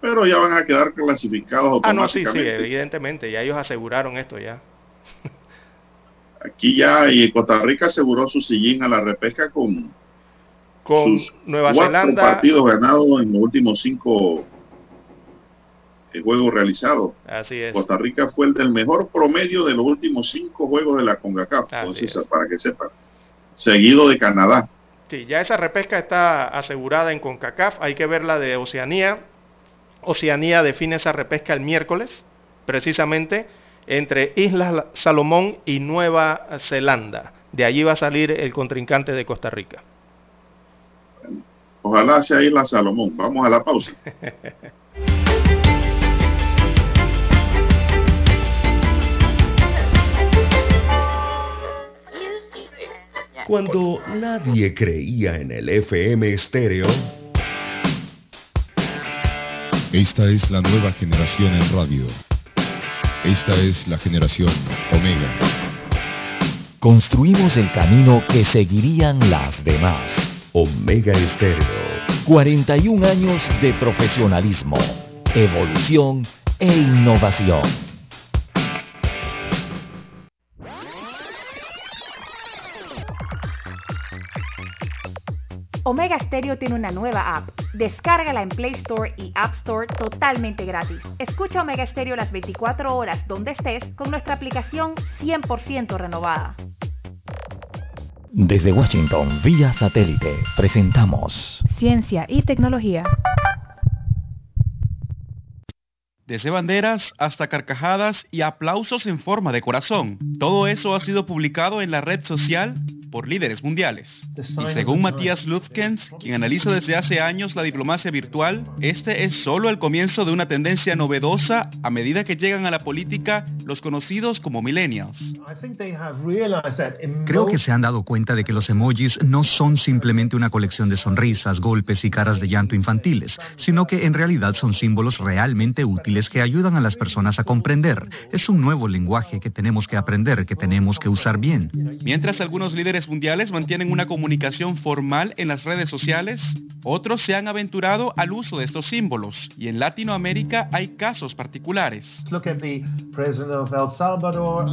S2: pero ya van a quedar clasificados
S3: Ah, no, sí, sí, evidentemente, ya ellos aseguraron esto ya.
S2: Aquí ya, y Costa Rica aseguró su sillín a la repesca con,
S3: con sus
S2: Nueva cuatro
S3: Zelanda.
S2: partidos ganados en los últimos cinco el juego realizado.
S3: Así es.
S2: Costa Rica fue el del mejor promedio de los últimos cinco juegos de la CONCACAF, entonces, para que sepan. Seguido de Canadá.
S3: Sí, ya esa repesca está asegurada en CONCACAF, hay que ver la de Oceanía. Oceanía define esa repesca el miércoles, precisamente entre Islas Salomón y Nueva Zelanda. De allí va a salir el contrincante de Costa Rica.
S2: Ojalá sea Isla Salomón. Vamos a la pausa.
S5: Cuando nadie creía en el FM estéreo.
S6: Esta es la nueva generación en radio. Esta es la generación Omega.
S1: Construimos el camino que seguirían las demás.
S5: Omega Estéreo.
S1: 41 años de profesionalismo, evolución e innovación.
S7: Omega Stereo tiene una nueva app. Descárgala en Play Store y App Store totalmente gratis. Escucha Omega Stereo las 24 horas donde estés con nuestra aplicación 100% renovada.
S1: Desde Washington, vía satélite, presentamos
S7: Ciencia y tecnología.
S8: Desde banderas hasta carcajadas y aplausos en forma de corazón. Todo eso ha sido publicado en la red social por líderes mundiales. Y según Matías Lufkens, quien analiza desde hace años la diplomacia virtual, este es solo el comienzo de una tendencia novedosa a medida que llegan a la política los conocidos como millennials.
S9: Creo que se han dado cuenta de que los emojis no son simplemente una colección de sonrisas, golpes y caras de llanto infantiles, sino que en realidad son símbolos realmente útiles que ayudan a las personas a comprender. Es un nuevo lenguaje que tenemos que aprender, que tenemos que usar bien.
S8: Mientras algunos líderes mundiales mantienen una comunicación formal en las redes sociales, otros se han aventurado al uso de estos símbolos y en Latinoamérica hay casos particulares.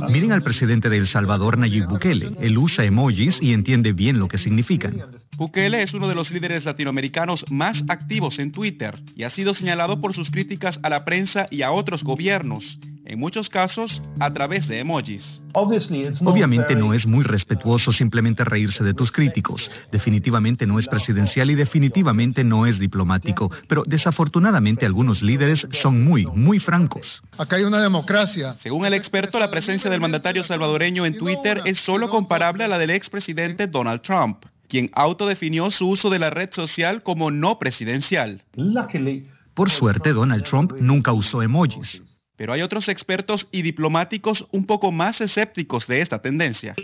S9: Miren al presidente de El Salvador, Nayib Bukele. Él usa emojis y entiende bien lo que significan.
S8: Bukele es uno de los líderes latinoamericanos más activos en Twitter y ha sido señalado por sus críticas a la prensa y a otros gobiernos en muchos casos a través de emojis.
S9: Obviamente no es muy respetuoso simplemente reírse de tus críticos. Definitivamente no es presidencial y definitivamente no es diplomático. Pero desafortunadamente algunos líderes son muy, muy francos.
S10: Acá hay una democracia.
S8: Según el experto, la presencia del mandatario salvadoreño en Twitter es solo comparable a la del expresidente Donald Trump, quien autodefinió su uso de la red social como no presidencial.
S9: Por suerte, Donald Trump nunca usó emojis.
S8: Pero hay otros expertos y diplomáticos un poco más escépticos de esta tendencia.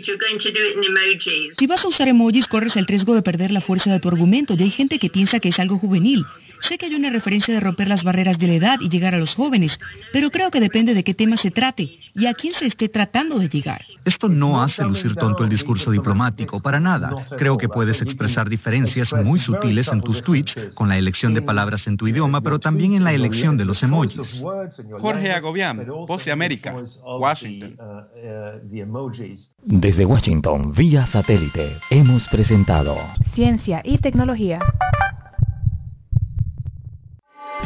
S11: Si vas a usar emojis, corres el riesgo de perder la fuerza de tu argumento y hay gente que piensa que es algo juvenil. Sé que hay una referencia de romper las barreras de la edad y llegar a los jóvenes, pero creo que depende de qué tema se trate y a quién se esté tratando de llegar.
S9: Esto no hace lucir tonto el discurso diplomático, para nada. Creo que puedes expresar diferencias muy sutiles en tus tweets con la elección de palabras en tu idioma, pero también en la elección de los emojis.
S8: Jorge Agobián, Voz de América, Washington.
S1: Desde Washington, vía satélite, hemos presentado
S7: Ciencia y tecnología.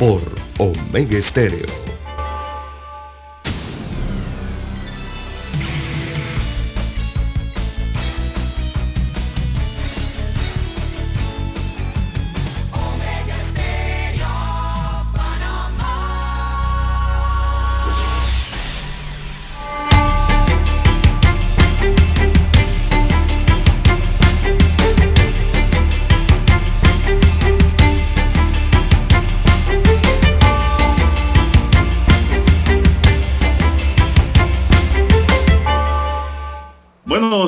S5: por Omega Estéreo.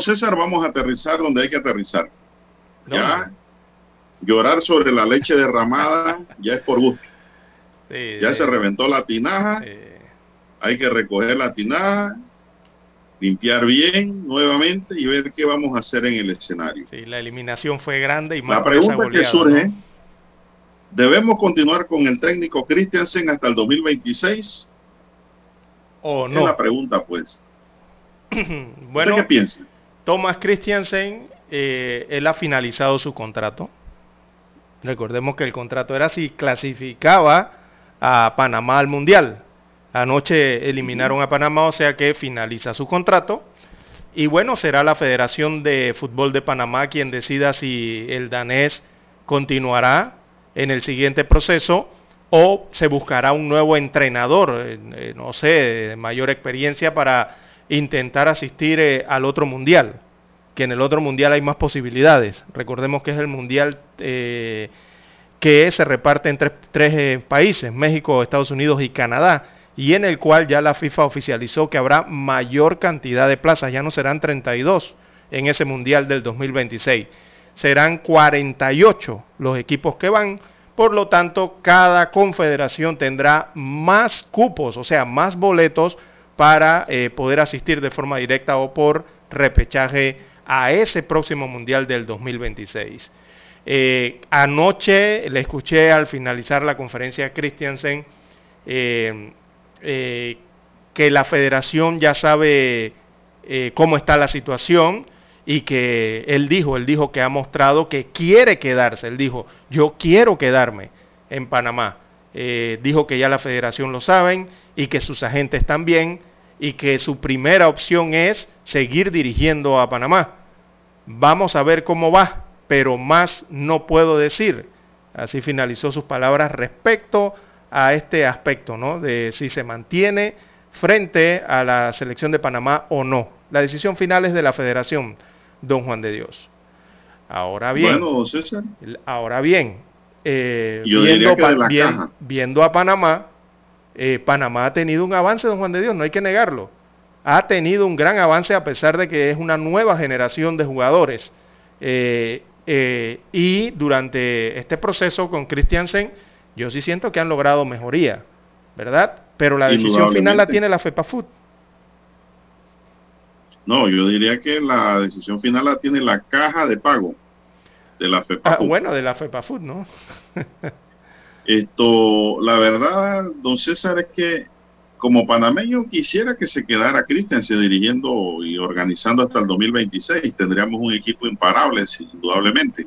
S2: César, vamos a aterrizar donde hay que aterrizar. Ya, llorar sobre la leche derramada ya es por gusto. Ya se reventó la tinaja. Hay que recoger la tinaja, limpiar bien nuevamente y ver qué vamos a hacer en el escenario.
S3: Sí, la eliminación fue grande y más
S2: La pregunta que surge, ¿debemos continuar con el técnico Christiansen hasta el 2026?
S3: ¿O no?
S2: Es la pregunta, pues.
S3: bueno, ¿Usted
S2: qué piensa?
S3: Thomas Christiansen, eh, él ha finalizado su contrato. Recordemos que el contrato era si clasificaba a Panamá al Mundial. Anoche eliminaron a Panamá, o sea que finaliza su contrato. Y bueno, será la Federación de Fútbol de Panamá quien decida si el danés continuará en el siguiente proceso o se buscará un nuevo entrenador, eh, eh, no sé, de mayor experiencia para intentar asistir eh, al otro mundial, que en el otro mundial hay más posibilidades. Recordemos que es el mundial eh, que se reparte en tres, eh, países, México, Estados Unidos y Canadá, y en el cual ya la FIFA oficializó que habrá mayor cantidad de plazas, ya no serán 32 en ese mundial del 2026, serán 48 los equipos que van. Por lo tanto, cada confederación tendrá más cupos, o sea, más boletos para eh, poder asistir de forma directa o por repechaje a ese próximo Mundial del 2026. Eh, anoche le escuché al finalizar la conferencia a Christiansen eh, que la federación ya sabe cómo está la situación y que él dijo, él dijo que ha mostrado que quiere quedarse, él dijo, yo quiero quedarme en Panamá eh, dijo que ya la federación lo saben y que sus agentes también y que su primera opción es seguir dirigiendo a Panamá. Vamos a ver cómo va, pero más no puedo decir. Así finalizó sus palabras respecto a este aspecto, ¿no? De si se mantiene frente a la selección de Panamá o no. La decisión final es de la federación, don Juan de Dios. Ahora bien,
S2: bueno, César.
S3: ahora bien, eh, viendo, viendo, a Panamá, eh, Panamá ha tenido un avance, don Juan de Dios, no hay que negarlo. Ha tenido un gran avance a pesar de que es una nueva generación de jugadores. Eh, eh, y durante este proceso con Christiansen, yo sí siento que han logrado mejoría, ¿verdad? Pero la decisión final la tiene la FEPA Food.
S2: No, yo diría que la decisión final la tiene la caja de pago de la FEPA.
S3: Ah, bueno, de la FEPA ¿no?
S2: Esto, la verdad, don César, es que como panameño quisiera que se quedara Christensen dirigiendo y organizando hasta el 2026. Tendríamos un equipo imparable, indudablemente.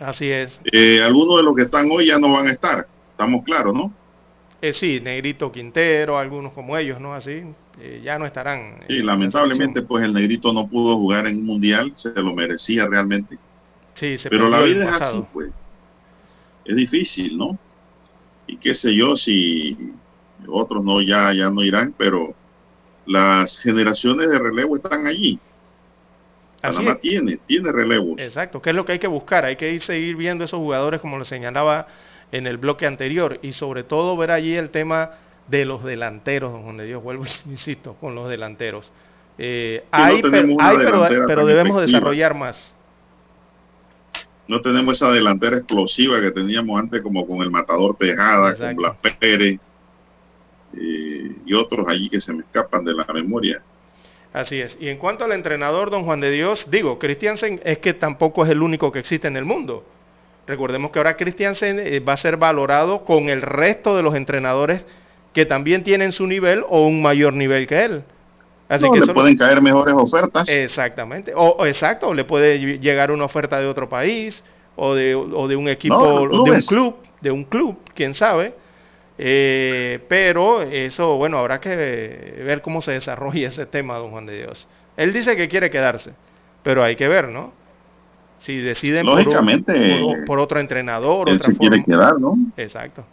S3: Así es.
S2: Eh, algunos de los que están hoy ya no van a estar, estamos claros, ¿no?
S3: Eh, sí, Negrito Quintero, algunos como ellos, ¿no? Así, eh, ya no estarán.
S2: Sí, lamentablemente, pues el Negrito no pudo jugar en un mundial, se lo merecía realmente.
S3: Sí,
S2: Pero la vida es así, pues. Es difícil, ¿no? Y qué sé yo si otros no ya, ya no irán, pero las generaciones de relevo están allí. Así Panamá tiene, tiene relevos.
S3: Exacto, que es lo que hay que buscar. Hay que ir, seguir viendo esos jugadores, como lo señalaba en el bloque anterior, y sobre todo ver allí el tema de los delanteros, donde yo vuelvo, insisto, con los delanteros. Eh, hay, no hay pero, pero debemos desarrollar más.
S2: No tenemos esa delantera explosiva que teníamos antes, como con el Matador Tejada, con Blas Pérez eh, y otros allí que se me escapan de la memoria.
S3: Así es. Y en cuanto al entrenador, don Juan de Dios, digo, Christiansen es que tampoco es el único que existe en el mundo. Recordemos que ahora Christiansen eh, va a ser valorado con el resto de los entrenadores que también tienen su nivel o un mayor nivel que él.
S2: Así que le pueden caer mejores ofertas.
S3: Exactamente. O, exacto, le puede llegar una oferta de otro país o de, o de un equipo, de un club, de un club, quién sabe. Eh, pero eso, bueno, habrá que ver cómo se desarrolla ese tema, don Juan de Dios. Él dice que quiere quedarse, pero hay que ver, ¿no? Si deciden por, otro entrenador,
S2: él se quiere quedar, ¿no?
S3: Exacto.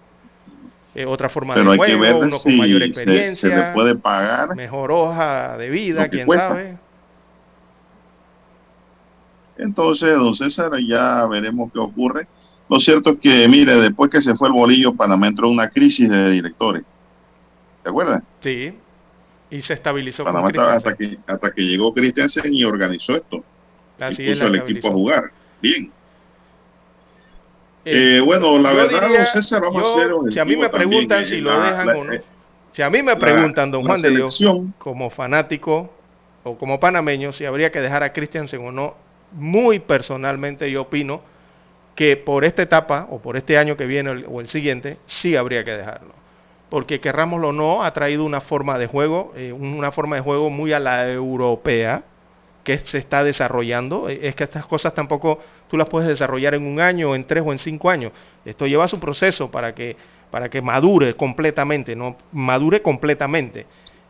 S3: Eh, otra forma
S2: Pero
S3: de juego,
S2: hay que ver uno si con mayor experiencia, se, le puede pagar
S3: mejor hoja de vida, quién sabe.
S2: Entonces, don César, ya veremos qué ocurre. Lo cierto es que, mire, después que se fue el bolillo, Panamá entró en una crisis de directores. ¿Te acuerdas?
S3: Sí. Y se estabilizó
S2: Panamá con hasta que, hasta que llegó Christensen y organizó esto. Y puso el equipo a jugar. Bien. Eh, bueno, la verdad, diría, César, vamos a hacer
S3: Si a mí me preguntan si lo dejan o no. Si a mí me preguntan, don Juan de Dios, como fanático o como panameño, si habría que dejar a Christiansen o no, muy personalmente yo opino que por esta etapa o por este año que viene o el siguiente, sí habría que dejarlo. Porque querrámoslo o no, ha traído una forma de juego, eh, una forma de juego muy a la europea, que se está desarrollando. Eh, es que estas cosas tampoco tú las puedes desarrollar en un año, en tres o en cinco años. Esto lleva su proceso para que, para que madure completamente, no madure completamente.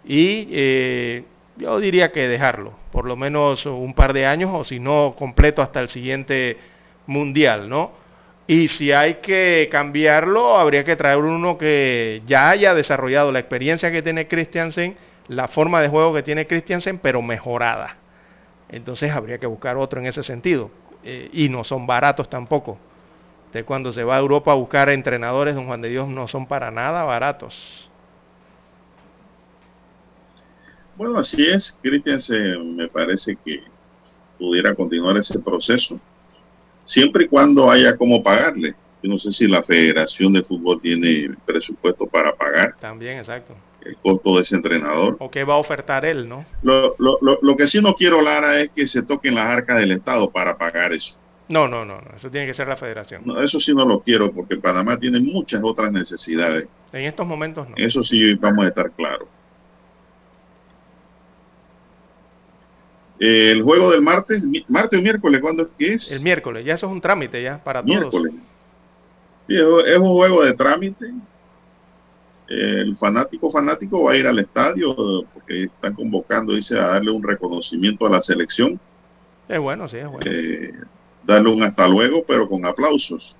S3: Y eh, yo diría que dejarlo, por lo menos un par de años, o si no, completo hasta el siguiente mundial, ¿no? Y si hay que cambiarlo, habría que traer uno que ya haya desarrollado la experiencia que tiene Christiansen, la forma de juego que tiene Christiansen, pero mejorada. Entonces habría que buscar otro en ese sentido. Eh, y no son baratos tampoco. Usted cuando se va a Europa a buscar entrenadores, don Juan de Dios, no son para nada baratos.
S2: Bueno, así es. Christiansen me parece que pudiera continuar ese proceso siempre y cuando haya como pagarle. Yo no sé si la Federación de Fútbol tiene presupuesto para pagar.
S3: También, exacto.
S2: El costo de ese entrenador.
S3: O qué va a ofertar él, ¿no?
S2: Lo, lo, lo, que sí no quiero, Lara, es que se toquen las arcas del Estado para pagar eso.
S3: No, no, no, eso tiene que ser la federación.
S2: No, eso sí no lo quiero porque Panamá tiene muchas otras necesidades.
S3: En estos momentos no.
S2: Eso sí vamos a estar claros. el juego del martes, martes o miércoles, ¿cuándo es que es?
S3: El miércoles, ya eso es un trámite ya para miércoles.
S2: todos. es un juego de trámite. El fanático fanático va a ir al estadio porque están convocando, dice, a darle un reconocimiento a la selección.
S3: Es bueno, sí, es bueno.
S2: Eh, darle un hasta luego, pero con aplausos.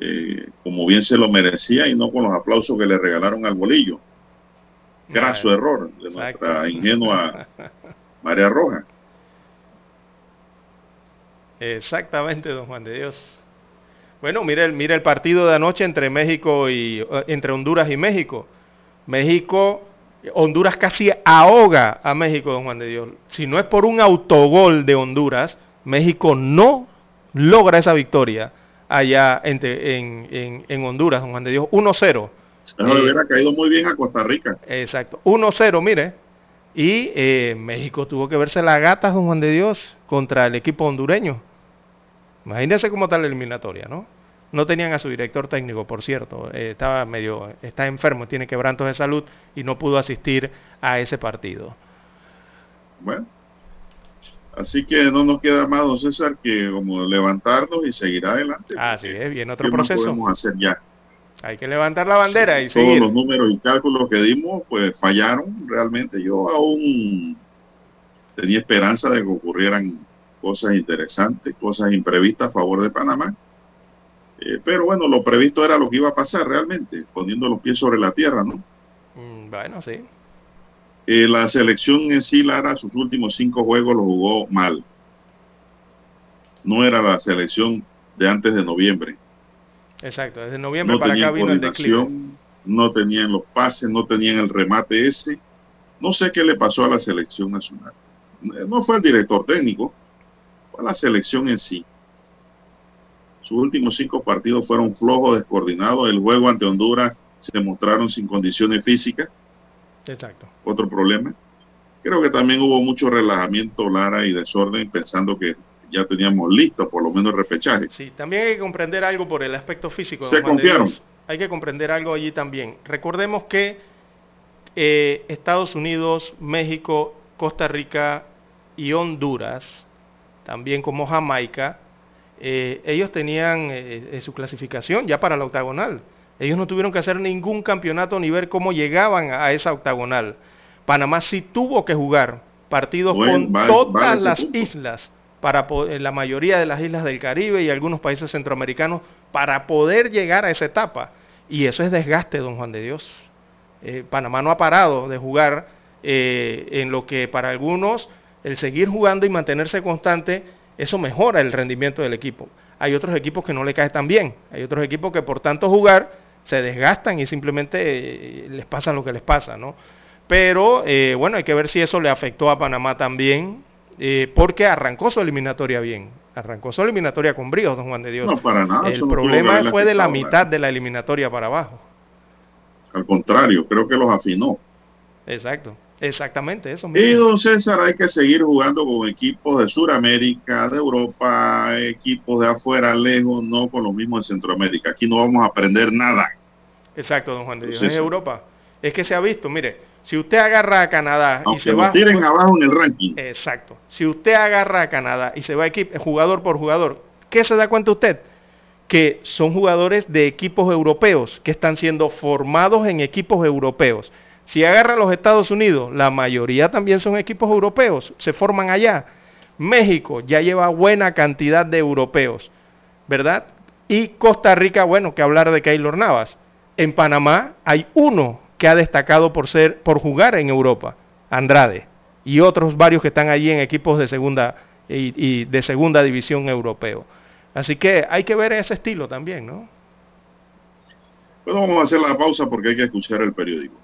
S2: Eh, como bien se lo merecía y no con los aplausos que le regalaron al bolillo graso error de nuestra ingenua María Roja.
S3: Exactamente, don Juan de Dios. Bueno, mire el, mire el partido de anoche entre México y eh, entre Honduras y México. México, Honduras casi ahoga a México, don Juan de Dios. Si no es por un autogol de Honduras, México no logra esa victoria allá en, en, en Honduras, don Juan de Dios. 1-0
S2: eso le hubiera caído muy bien a Costa Rica.
S3: Exacto. 1-0, mire. Y eh, México tuvo que verse la gata, don Juan de Dios, contra el equipo hondureño. Imagínense cómo está la eliminatoria, ¿no? No tenían a su director técnico, por cierto. Eh, estaba medio, está enfermo, tiene quebrantos de salud y no pudo asistir a ese partido.
S2: Bueno, así que no nos queda más, don César, que como levantarnos y seguir adelante.
S3: Así es, bien otro proceso. ¿Qué
S2: podemos hacer ya?
S3: Hay que levantar la bandera y
S2: seguir. Todos los números y cálculos que dimos, pues fallaron realmente. Yo aún tenía esperanza de que ocurrieran cosas interesantes, cosas imprevistas a favor de Panamá. Eh, pero bueno, lo previsto era lo que iba a pasar realmente, poniendo los pies sobre la tierra, ¿no?
S3: Mm, bueno, sí.
S2: Eh, la selección en sí, Lara, sus últimos cinco juegos los jugó mal. No era la selección de antes de noviembre.
S3: Exacto, desde noviembre para acá vino el declive.
S2: No tenían los pases, no tenían el remate ese. No sé qué le pasó a la selección nacional. No fue el director técnico, fue la selección en sí. Sus últimos cinco partidos fueron flojos, descoordinados. El juego ante Honduras se mostraron sin condiciones físicas.
S3: Exacto.
S2: Otro problema. Creo que también hubo mucho relajamiento, Lara, y desorden, pensando que ya teníamos listo por lo menos el repechaje.
S3: Sí, también hay que comprender algo por el aspecto físico.
S2: Se confiaron.
S3: Hay que comprender algo allí también. Recordemos que eh, Estados Unidos, México, Costa Rica y Honduras, también como Jamaica, eh, ellos tenían eh, su clasificación ya para la octagonal. Ellos no tuvieron que hacer ningún campeonato ni ver cómo llegaban a esa octagonal. Panamá sí tuvo que jugar partidos con todas las islas para la mayoría de las islas del Caribe y algunos países centroamericanos para poder llegar a esa etapa. Y eso es desgaste, don Juan de Dios. Eh, Panamá no ha parado de jugar eh, en lo que para algunos el seguir jugando y mantenerse constante, eso mejora el rendimiento del equipo. Hay otros equipos que no le cae tan bien. Hay otros equipos que por tanto jugar se desgastan y simplemente eh, les pasa lo que les pasa, ¿no? Pero bueno, hay que ver si eso le afectó a Panamá también eh, porque arrancó su eliminatoria bien. Arrancó su eliminatoria con bríos, don Juan de Dios.
S2: No, para nada.
S3: El problema fue de la mitad de la eliminatoria para abajo.
S2: Al contrario, creo que los afinó.
S3: Exacto. Exactamente, eso
S2: mismo. Y don César, hay que seguir jugando con equipos de Sudamérica, de Europa, equipos de afuera, lejos, no con los mismos de Centroamérica. Aquí no vamos a aprender nada.
S3: Exacto, don Juan de Dios. es Europa. Es que se ha visto, mire, si usted agarra a Canadá y se va.
S2: tiren abajo en el ranking.
S3: Exacto. Si usted agarra a Canadá y se va equipo, jugador por jugador, ¿qué se da cuenta usted? Que son jugadores de equipos europeos que están siendo formados en equipos europeos. Si agarra a los Estados Unidos, la mayoría también son equipos europeos, se forman allá. México ya lleva buena cantidad de europeos, ¿verdad? Y Costa Rica, bueno, que hablar de Keylor Navas. En Panamá hay uno que ha destacado por ser, por jugar en Europa, Andrade, y otros varios que están allí en equipos de segunda y, de segunda división europeo. Así que hay que ver ese estilo también, ¿no?
S2: Bueno, vamos a hacer la pausa porque hay que escuchar el periódico.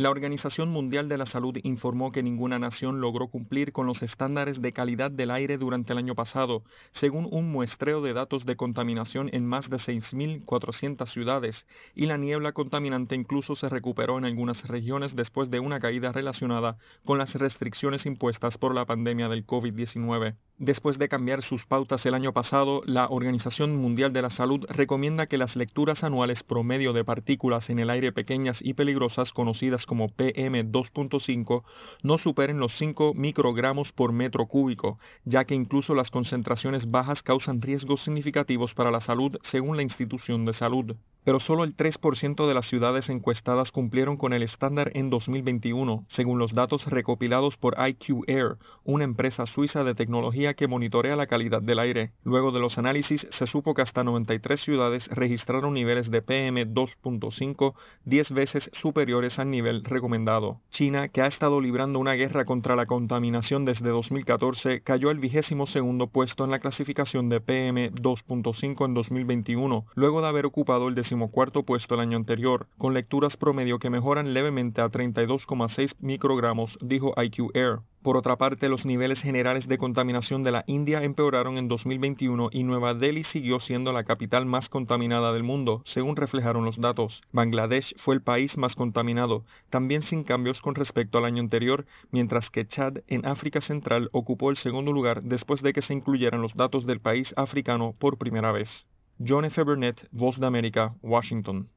S10: La Organización Mundial de la Salud informó que ninguna nación logró cumplir con los estándares de calidad del aire durante el año pasado, según un muestreo de datos de contaminación en más de 6.400 ciudades, y la niebla contaminante incluso se recuperó en algunas regiones después de una caída relacionada con las restricciones impuestas por la pandemia del COVID-19. Después de cambiar sus pautas el año pasado, la Organización Mundial de la Salud recomienda que las lecturas anuales promedio de partículas en el aire pequeñas y peligrosas conocidas como PM2.5 no superen los 5 microgramos por metro cúbico, ya que incluso las concentraciones bajas causan riesgos significativos para la salud según la institución de salud. Pero solo el 3% de las ciudades encuestadas cumplieron con el estándar en 2021, según los datos recopilados por IQ Air, una empresa suiza de tecnología que monitorea la calidad del aire. Luego de los análisis, se supo que hasta 93 ciudades registraron niveles de PM2.5 10 veces superiores al nivel recomendado. China, que ha estado librando una guerra contra la contaminación desde 2014, cayó al vigésimo segundo puesto en la clasificación de PM2.5 en 2021, luego de haber ocupado el cuarto puesto el año anterior, con lecturas promedio que mejoran levemente a 32,6 microgramos, dijo IQ Air. Por otra parte, los niveles generales de contaminación de la India empeoraron en 2021 y Nueva Delhi siguió siendo la capital más contaminada del mundo, según reflejaron los datos. Bangladesh fue el país más contaminado, también sin cambios con respecto al año anterior, mientras que Chad en África Central ocupó el segundo lugar después de que se incluyeran los datos del país africano por primera vez. John F. Burnett, Voz de América, Washington.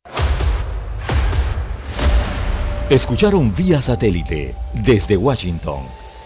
S5: Escucharon vía satélite desde Washington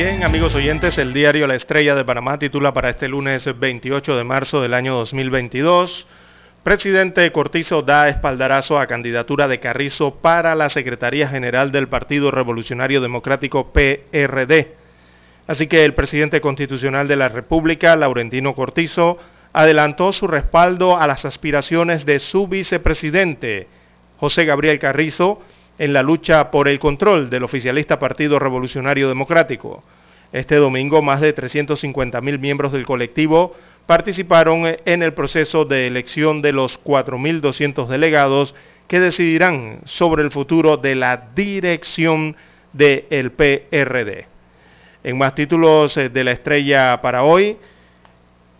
S3: Bien, amigos oyentes, el diario La Estrella de Panamá titula para este lunes 28 de marzo del año 2022. Presidente Cortizo da espaldarazo a candidatura de Carrizo para la Secretaría General del Partido Revolucionario Democrático PRD. Así que el presidente constitucional de la República, Laurentino Cortizo, adelantó su respaldo a las aspiraciones de su vicepresidente, José Gabriel Carrizo, en la lucha por el control del oficialista Partido Revolucionario Democrático. Este domingo, más de 350 mil miembros del colectivo participaron en el proceso de elección de los 4.200 delegados que decidirán sobre el futuro de la dirección del PRD. En más títulos eh, de la estrella para hoy,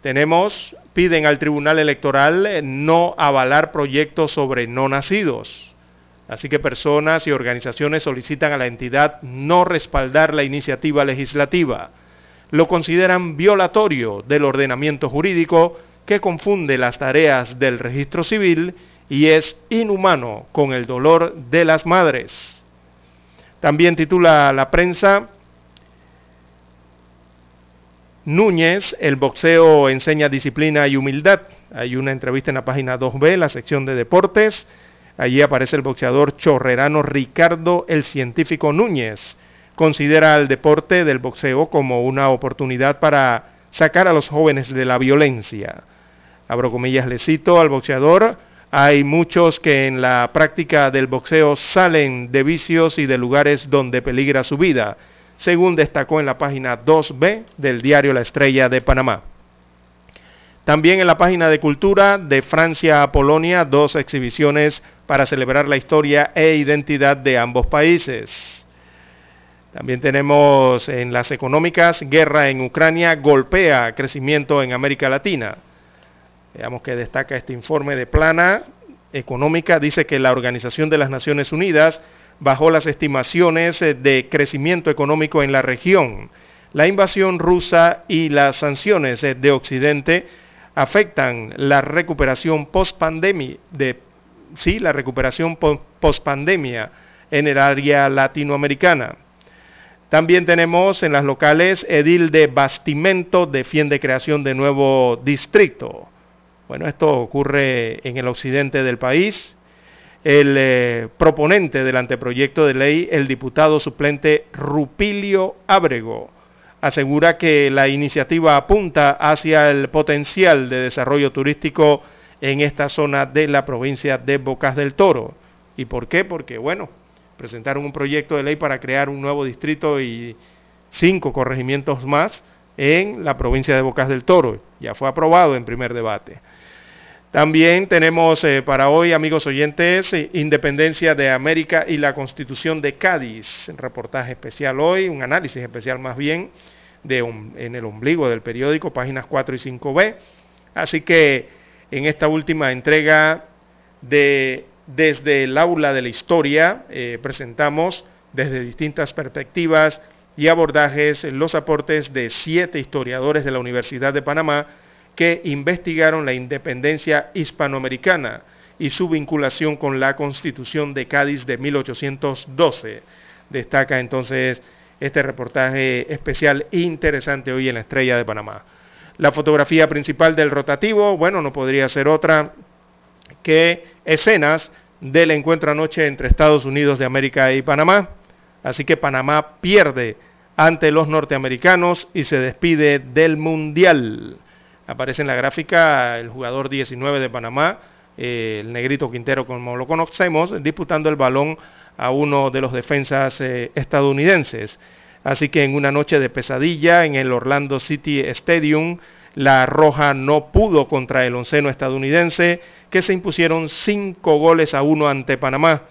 S3: tenemos, piden al Tribunal Electoral eh, no avalar proyectos sobre no nacidos. Así que personas y organizaciones solicitan a la entidad no respaldar la iniciativa legislativa lo consideran violatorio del ordenamiento jurídico que confunde las tareas del registro civil y es inhumano con el dolor de las madres. También titula la prensa, Núñez, el boxeo enseña disciplina y humildad. Hay una entrevista en la página 2B, la sección de deportes. Allí aparece el boxeador chorrerano Ricardo el científico Núñez considera el deporte del boxeo como una oportunidad para sacar a los jóvenes de la violencia. Abro comillas, le cito al boxeador, hay muchos que en la práctica del boxeo salen de vicios y de lugares donde peligra su vida, según destacó en la página 2B del diario La Estrella de Panamá. También en la página de cultura de Francia a Polonia, dos exhibiciones para celebrar la historia e identidad de ambos países. También tenemos en las económicas, guerra en Ucrania golpea crecimiento en América Latina. Veamos que destaca este informe de plana económica. Dice que la Organización de las Naciones Unidas bajó las estimaciones eh, de crecimiento económico en la región. La invasión rusa y las sanciones eh, de Occidente afectan la recuperación post-pandemia, sí, la recuperación post-pandemia en el área latinoamericana. También tenemos en las locales, Edil de Bastimento defiende creación de nuevo distrito. Bueno, esto ocurre en el occidente del país. El eh, proponente del anteproyecto de ley, el diputado suplente Rupilio Ábrego, asegura que la iniciativa apunta hacia el potencial de desarrollo turístico en esta zona de la provincia de Bocas del Toro. ¿Y por qué? Porque, bueno, presentaron un proyecto de ley para crear un nuevo distrito y cinco corregimientos más en la provincia de Bocas del Toro. Ya fue aprobado en primer debate. También tenemos eh, para hoy, amigos oyentes, eh, Independencia de América y la Constitución de Cádiz. Reportaje especial hoy, un análisis especial más bien, de en el ombligo del periódico, páginas 4 y 5b. Así que en esta última entrega de desde el aula de la historia eh, presentamos desde distintas perspectivas y abordajes los aportes de siete historiadores de la Universidad de Panamá que investigaron la independencia hispanoamericana y su vinculación con la Constitución de Cádiz de 1812. Destaca entonces este reportaje especial interesante hoy en la Estrella de Panamá. La fotografía principal del rotativo, bueno, no podría ser otra que escenas del encuentro anoche entre Estados Unidos de América y Panamá. Así que Panamá pierde ante los norteamericanos y se despide del Mundial. Aparece en la gráfica el jugador 19 de Panamá, eh, el negrito Quintero como lo conocemos, disputando el balón a uno de los defensas eh, estadounidenses. Así que en una noche de pesadilla en el Orlando City Stadium, la Roja no pudo contra el onceno estadounidense, que se impusieron cinco goles a uno ante Panamá.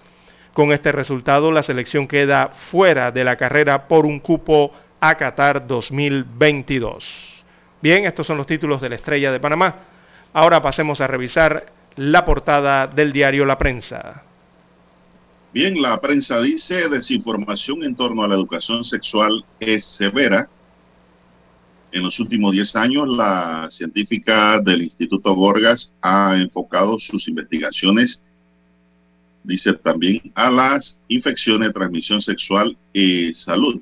S3: Con este resultado, la selección queda fuera de la carrera por un cupo a Qatar 2022. Bien, estos son los títulos de la Estrella de Panamá. Ahora pasemos a revisar la portada del diario La Prensa.
S2: Bien, la prensa dice desinformación en torno a la educación sexual es severa en los últimos 10 años, la científica del Instituto Gorgas ha enfocado sus investigaciones, dice también, a las infecciones de transmisión sexual y salud.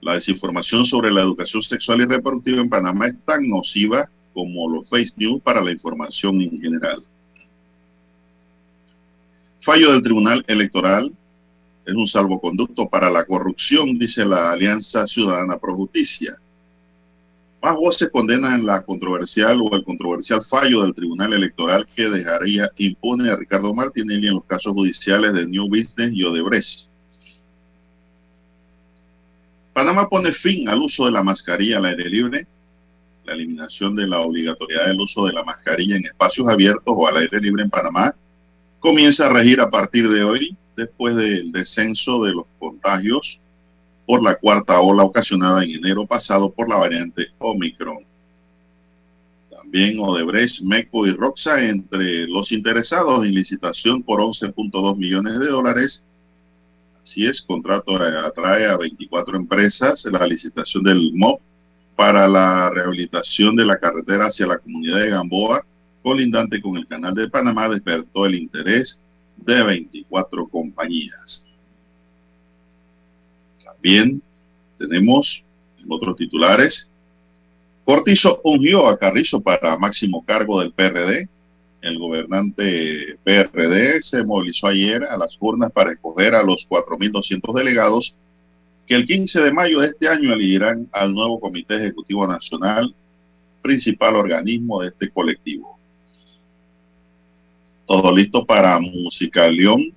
S2: La desinformación sobre la educación sexual y reproductiva en Panamá es tan nociva como los fake news para la información en general. Fallo del Tribunal Electoral es un salvoconducto para la corrupción, dice la Alianza Ciudadana Pro Justicia. Más voces condenan la controversial o el controversial fallo del Tribunal Electoral que dejaría impune a Ricardo Martinelli en los casos judiciales de New Business y Odebrecht. Panamá pone fin al uso de la mascarilla al aire libre. La eliminación de la obligatoriedad del uso de la mascarilla en espacios abiertos o al aire libre en Panamá comienza a regir a partir de hoy, después del descenso de los contagios por la cuarta ola ocasionada en enero pasado por la variante Omicron. También Odebrecht, Meco y Roxa entre los interesados en licitación por 11.2 millones de dólares. Así es, contrato atrae a 24 empresas la licitación del MOP para la rehabilitación de la carretera hacia la comunidad de Gamboa, colindante con el canal de Panamá, despertó el interés de 24 compañías. También tenemos en otros titulares. Cortizo ungió a Carrizo para máximo cargo del PRD. El gobernante PRD se movilizó ayer a las urnas para escoger a los 4.200 delegados que el 15 de mayo de este año elegirán al nuevo Comité Ejecutivo Nacional, principal organismo de este colectivo. Todo listo para Musicalión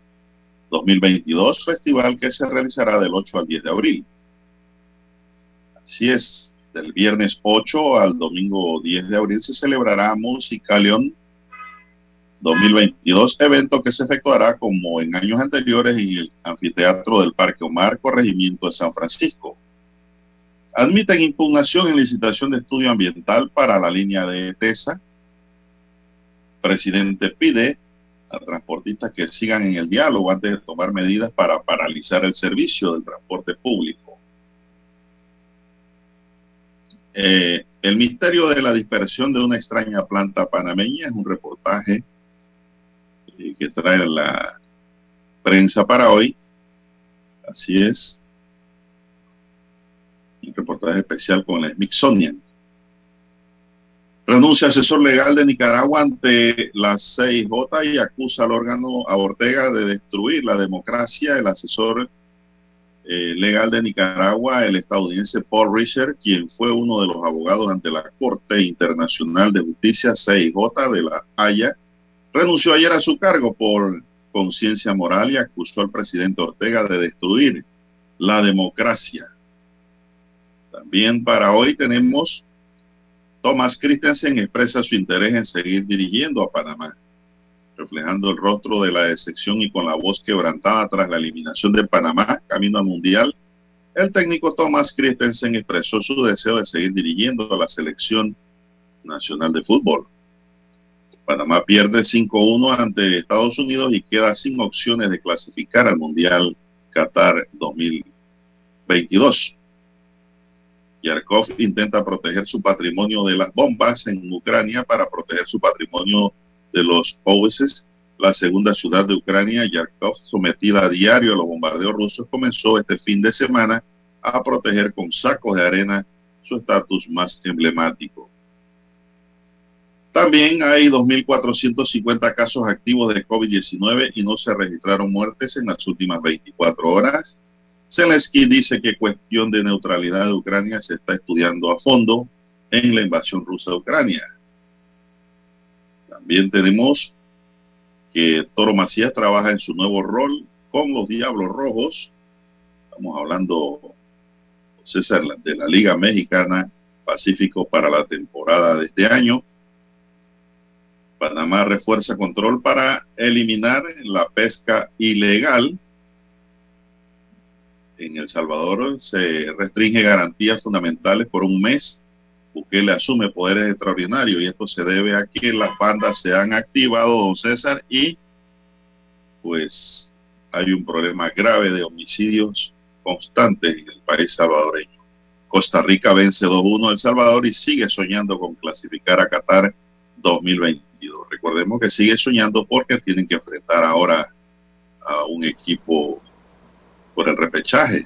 S2: 2022, festival que se realizará del 8 al 10 de abril. Así es, del viernes 8 al domingo 10 de abril se celebrará Musicalion 2022, evento que se efectuará como en años anteriores en el anfiteatro del Parque Omar, corregimiento de San Francisco. Admiten impugnación en licitación de estudio ambiental para la línea de TESA. Presidente pide a transportistas que sigan en el diálogo antes de tomar medidas para paralizar el servicio del transporte público. Eh, el misterio de la dispersión de una extraña planta panameña es un reportaje eh, que trae la prensa para hoy. Así es. Un reportaje especial con el Smithsonian. Renuncia asesor legal de Nicaragua ante la 6J y acusa al órgano a Ortega de destruir la democracia. El asesor eh, legal de Nicaragua, el estadounidense Paul Richard, quien fue uno de los abogados ante la Corte Internacional de Justicia 6J de la Haya, renunció ayer a su cargo por conciencia moral y acusó al presidente Ortega de destruir la democracia. También para hoy tenemos Thomas Christensen expresa su interés en seguir dirigiendo a Panamá, reflejando el rostro de la decepción y con la voz quebrantada tras la eliminación de Panamá camino al Mundial. El técnico Thomas Christensen expresó su deseo de seguir dirigiendo a la selección nacional de fútbol. Panamá pierde 5-1 ante Estados Unidos y queda sin opciones de clasificar al Mundial Qatar 2022. Yarkov intenta proteger su patrimonio de las bombas en Ucrania para proteger su patrimonio de los OSS. La segunda ciudad de Ucrania, Yarkov, sometida a diario a los bombardeos rusos, comenzó este fin de semana a proteger con sacos de arena su estatus más emblemático. También hay 2.450 casos activos de COVID-19 y no se registraron muertes en las últimas 24 horas. Zelensky dice que cuestión de neutralidad de Ucrania se está estudiando a fondo en la invasión rusa de Ucrania. También tenemos que Toro Macías trabaja en su nuevo rol con los Diablos Rojos. Estamos hablando, de la Liga Mexicana Pacífico para la temporada de este año. Panamá refuerza control para eliminar la pesca ilegal en El Salvador se restringe garantías fundamentales por un mes. Bukele asume poderes extraordinarios y esto se debe a que las bandas se han activado, don César, y pues hay un problema grave de homicidios constantes en el país salvadoreño. Costa Rica vence 2-1 a El Salvador y sigue soñando con clasificar a Qatar 2022. Recordemos que sigue soñando porque tienen que enfrentar ahora a un equipo por el repechaje.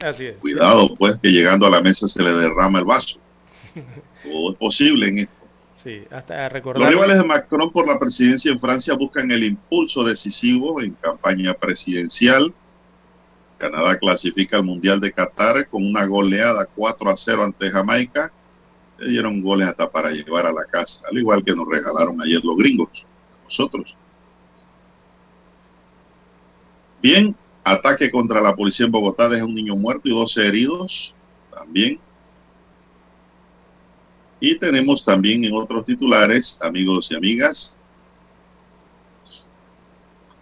S3: Así es.
S2: Cuidado, pues, que llegando a la mesa se le derrama el vaso. Todo es posible en esto.
S3: Sí, hasta recordar.
S2: Los rivales de Macron por la presidencia en Francia buscan el impulso decisivo en campaña presidencial. Canadá clasifica al Mundial de Qatar con una goleada 4 a 0 ante Jamaica. Le dieron goles hasta para llevar a la casa, al igual que nos regalaron ayer los gringos, nosotros. Bien, ataque contra la policía en Bogotá deja un niño muerto y 12 heridos. También y tenemos también en otros titulares, amigos y amigas,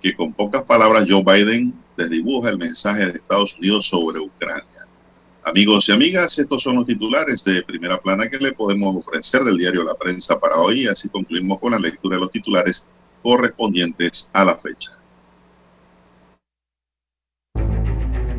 S2: que con pocas palabras Joe Biden desdibuja el mensaje de Estados Unidos sobre Ucrania. Amigos y amigas, estos son los titulares de primera plana que le podemos ofrecer del diario La Prensa para hoy. Así concluimos con la lectura de los titulares correspondientes a la fecha.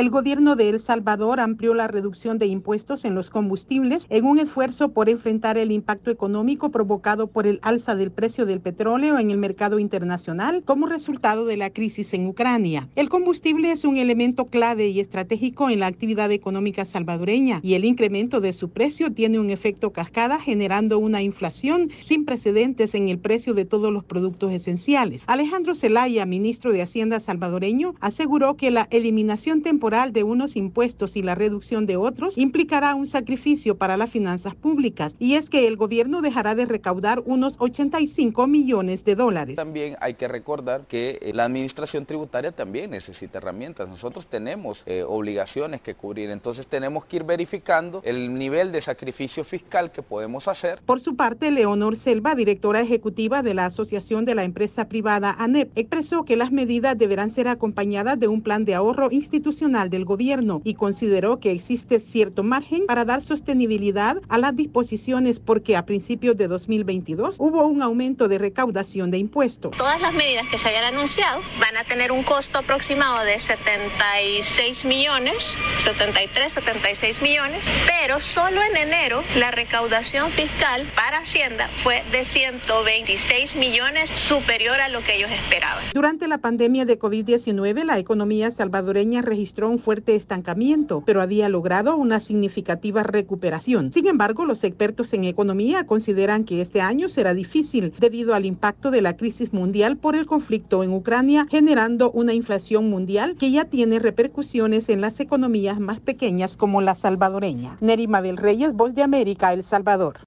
S12: El gobierno de El Salvador amplió la reducción de impuestos en los combustibles en un esfuerzo por enfrentar el impacto económico provocado por el alza del precio del petróleo en el mercado internacional como resultado de la crisis en Ucrania. El combustible es un elemento clave y estratégico en la actividad económica salvadoreña y el incremento de su precio tiene un efecto cascada generando una inflación sin precedentes en el precio de todos los productos esenciales. Alejandro Zelaya, ministro de Hacienda salvadoreño, aseguró que la eliminación temporal de unos impuestos y la reducción de otros implicará un sacrificio para las finanzas públicas y es que el gobierno dejará de recaudar unos 85 millones de dólares.
S13: También hay que recordar que eh, la administración tributaria también necesita herramientas. Nosotros tenemos eh, obligaciones que cubrir, entonces tenemos que ir verificando el nivel de sacrificio fiscal que podemos hacer.
S12: Por su parte, Leonor Selva, directora ejecutiva de la Asociación de la Empresa Privada ANEP, expresó que las medidas deberán ser acompañadas de un plan de ahorro institucional del Gobierno y consideró que existe cierto margen para dar sostenibilidad a las disposiciones porque a principios de 2022 hubo un aumento de recaudación de impuestos.
S14: Todas las medidas que se habían anunciado van a tener un costo aproximado de 76 millones, 73, 76 millones, pero solo en enero la recaudación fiscal para Hacienda fue de 126 millones superior a lo que ellos esperaban.
S12: Durante la pandemia de COVID-19 la economía salvadoreña un fuerte estancamiento, pero había logrado una significativa recuperación. Sin embargo, los expertos en economía consideran que este año será difícil debido al impacto de la crisis mundial por el conflicto en Ucrania, generando una inflación mundial que ya tiene repercusiones en las economías más pequeñas como la salvadoreña. Nerima del Reyes, Voz de América, El Salvador.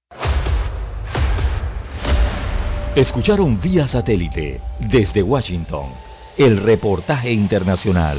S1: Escucharon vía satélite desde Washington el reportaje internacional.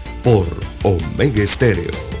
S5: por Omega Estéreo.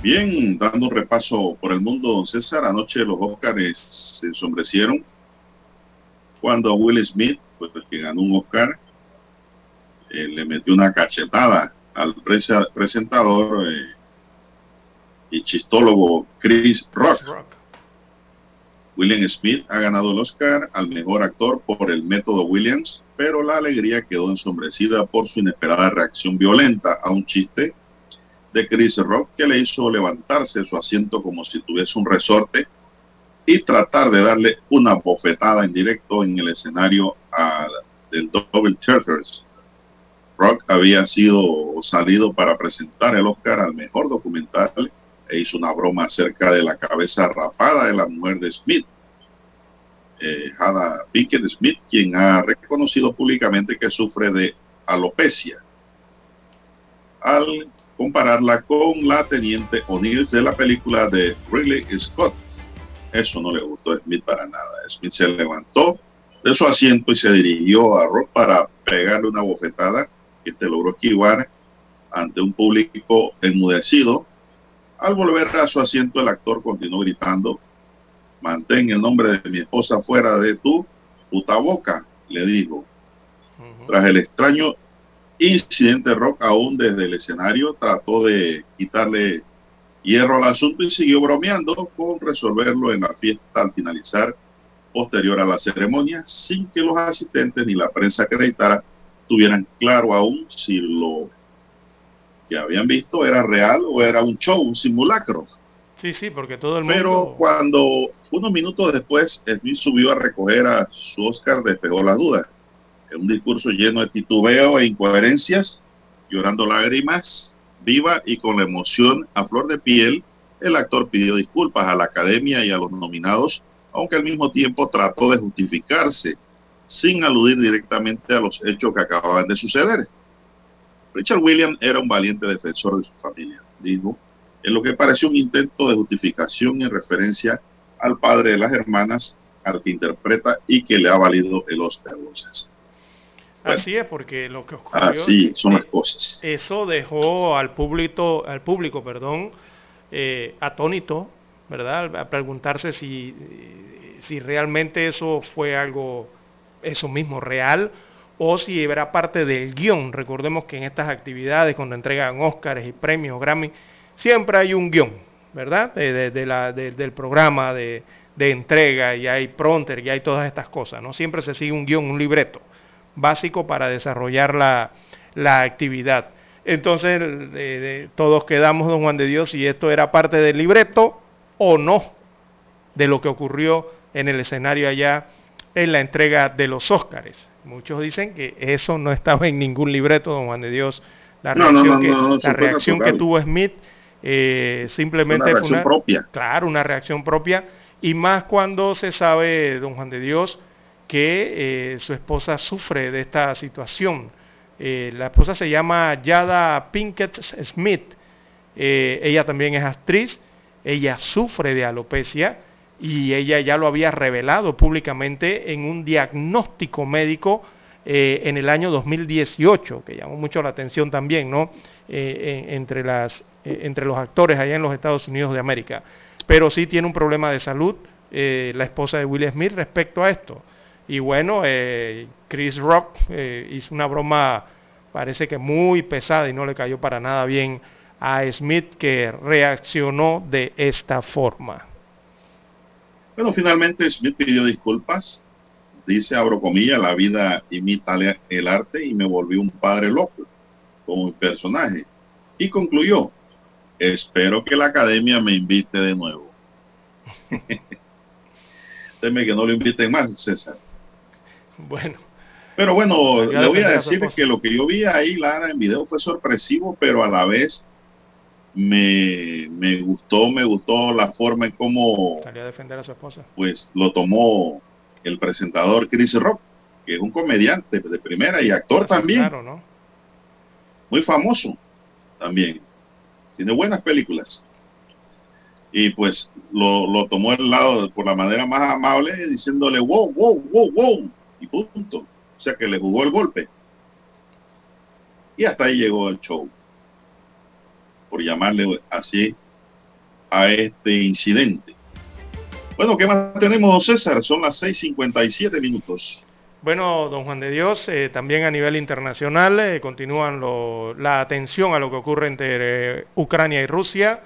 S2: Bien, dando un repaso por el mundo, don César, anoche los Óscares se ensombrecieron cuando Will Smith, pues el que ganó un Oscar, eh, le metió una cachetada al presentador eh, y chistólogo Chris Rock. William Smith ha ganado el Oscar al mejor actor por el método Williams, pero la alegría quedó ensombrecida por su inesperada reacción violenta a un chiste de Chris Rock que le hizo levantarse su asiento como si tuviese un resorte y tratar de darle una bofetada en directo en el escenario del Double Theaters. Rock había sido salido para presentar el Oscar al mejor documental e hizo una broma acerca de la cabeza rapada de la mujer de Smith, eh, Hada Pickett Smith, quien ha reconocido públicamente que sufre de alopecia. Al compararla con la teniente O'Neill de la película de Ridley Scott. Eso no le gustó a Smith para nada. Smith se levantó de su asiento y se dirigió a Rock para pegarle una bofetada que este logró esquivar ante un público enmudecido. Al volver a su asiento, el actor continuó gritando, mantén el nombre de mi esposa fuera de tu puta boca, le dijo. Tras el extraño Incidente Rock aún desde el escenario trató de quitarle hierro al asunto y siguió bromeando con resolverlo en la fiesta al finalizar posterior a la ceremonia sin que los asistentes ni la prensa acreditara tuvieran claro aún si lo que habían visto era real o era un show, un simulacro.
S3: Sí, sí, porque todo el mundo...
S2: Pero cuando unos minutos después Smith subió a recoger a su Oscar, despegó las dudas un discurso lleno de titubeo e incoherencias, llorando lágrimas, viva y con la emoción a flor de piel, el actor pidió disculpas a la academia y a los nominados, aunque al mismo tiempo trató de justificarse, sin aludir directamente a los hechos que acababan de suceder. Richard Williams era un valiente defensor de su familia, dijo, en lo que pareció un intento de justificación en referencia al padre de las hermanas, al que interpreta y que le ha valido el Oscar.
S3: Así es, porque lo que ocurrió...
S2: Así son las cosas.
S3: Eso dejó al público, al público, perdón, eh, atónito, ¿verdad? A preguntarse si, si realmente eso fue algo, eso mismo, real, o si era parte del guion. Recordemos que en estas actividades, cuando entregan Óscares y premios, Grammy, siempre hay un guion, ¿verdad? De, la, del programa de, de entrega, y hay pronter, y hay todas estas cosas, ¿no? Siempre se sigue un guion, un libreto básico para desarrollar la, actividad. Entonces todos quedamos, don Juan de Dios, si esto era parte del libreto o no de lo que ocurrió en el escenario allá en la entrega de los Óscares. Muchos dicen que eso no estaba en ningún libreto, don Juan de Dios. La reacción, que, la reacción que tuvo Smith eh, simplemente
S2: una fue una, propia.
S3: Claro, una reacción propia. Y más cuando se sabe, don Juan de Dios, que eh, su esposa sufre de esta situación. Eh, la esposa se llama Yada Pinkett Smith. Eh, ella también es actriz. Ella sufre de alopecia y ella ya lo había revelado públicamente en un diagnóstico médico en el año 2018, que llamó mucho la atención también, ¿no? entre, las, entre los actores allá en los Estados Unidos de América. Pero sí tiene un problema de salud la esposa de Will Smith respecto a esto. Y bueno, eh, Chris Rock eh, hizo una broma parece que muy pesada y no le cayó para nada bien a Smith que reaccionó de esta forma.
S2: Bueno, finalmente Smith pidió disculpas. Dice, abro comillas, la vida imita el arte y me volví un padre loco como un personaje. Y concluyó, espero que la academia me invite de nuevo. Teme que no lo inviten más, César.
S3: Bueno.
S2: Pero bueno, le voy a decir que lo que yo vi ahí, Lara, en video fue sorpresivo, pero a la vez me, me gustó, me gustó la forma en cómo
S3: salió a defender a su esposa.
S2: Pues lo tomó el presentador Chris Rock, que es un comediante de primera y actor también. Claro, ¿no? Muy famoso también. Tiene buenas películas. Y pues lo, lo tomó el lado por la manera más amable, diciéndole wow, wow, wow, wow, y punto. O sea que le jugó el golpe. Y hasta ahí llegó el show por llamarle así a este incidente. Bueno, ¿qué más tenemos, César? Son las 6.57 minutos.
S3: Bueno, don Juan de Dios, eh, también a nivel internacional eh, continúan la atención a lo que ocurre entre eh, Ucrania y Rusia,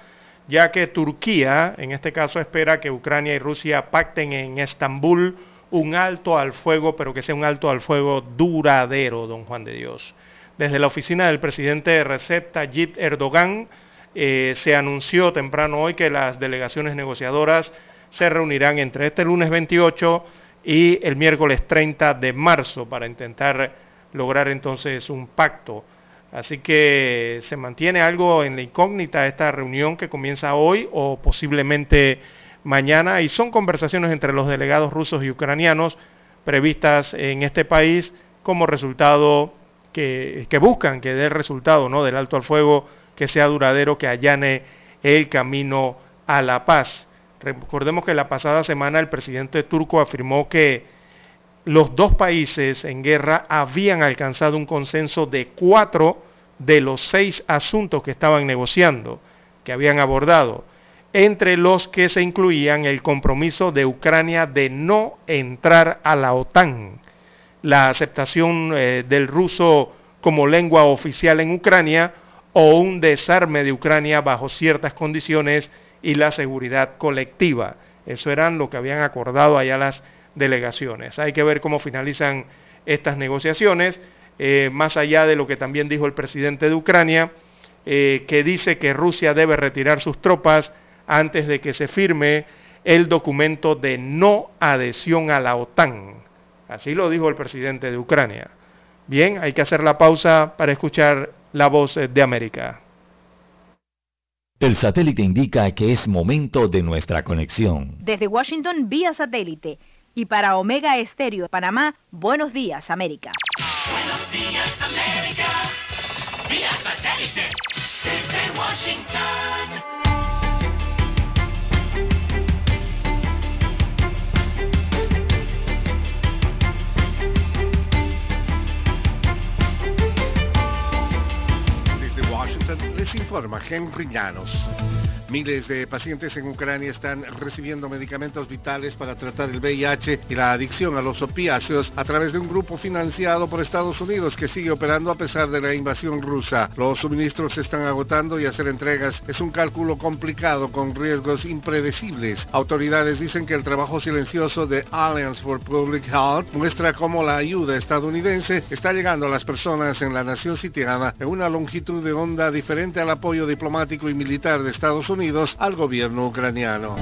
S3: ya que Turquía, en este caso, espera que Ucrania y Rusia pacten en Estambul un alto al fuego, pero que sea un alto al fuego duradero, don Juan de Dios. Desde la oficina del presidente Recep Tayyip Erdogan eh, se anunció temprano hoy que las delegaciones negociadoras se reunirán entre este lunes 28 y el miércoles 30 de marzo para intentar lograr entonces un pacto. Así que se mantiene algo en la incógnita esta reunión que comienza hoy o posiblemente mañana y son conversaciones entre los delegados rusos y ucranianos previstas en este país como resultado que, buscan que dé resultado ¿no? del alto al fuego, que sea duradero, que allane el camino a la paz. Recordemos que la pasada semana el presidente turco afirmó que los dos países en guerra habían alcanzado un consenso de cuatro de los seis asuntos que estaban negociando, que habían abordado, entre los que se incluían el compromiso de Ucrania de no entrar a la OTAN la aceptación eh, del ruso como lengua oficial en Ucrania o un desarme de Ucrania bajo ciertas condiciones y la seguridad colectiva. Eso eran lo que habían acordado allá las delegaciones. Hay que ver cómo finalizan estas negociaciones, eh, más allá de lo que también dijo el presidente de Ucrania, eh, que dice que Rusia debe retirar sus tropas antes de que se firme el documento de no adhesión a la OTAN. Así lo dijo el presidente de Ucrania. Bien, hay que hacer la pausa para escuchar la voz de América.
S1: El satélite indica que es momento de nuestra conexión.
S7: Desde Washington vía satélite y para Omega Estéreo de Panamá, buenos días América. Buenos días América, vía satélite desde Washington.
S15: Les informa Henry Llanos. Miles de pacientes en Ucrania están recibiendo medicamentos vitales para tratar el VIH y la adicción a los opiáceos a través de un grupo financiado por Estados Unidos que sigue operando a pesar de la invasión rusa. Los suministros se están agotando y hacer entregas es un cálculo complicado con riesgos impredecibles. Autoridades dicen que el trabajo silencioso de Alliance for Public Health muestra cómo la ayuda estadounidense está llegando a las personas en la nación sitiana en una longitud de onda diferente al apoyo diplomático y militar de Estados Unidos al gobierno ucraniano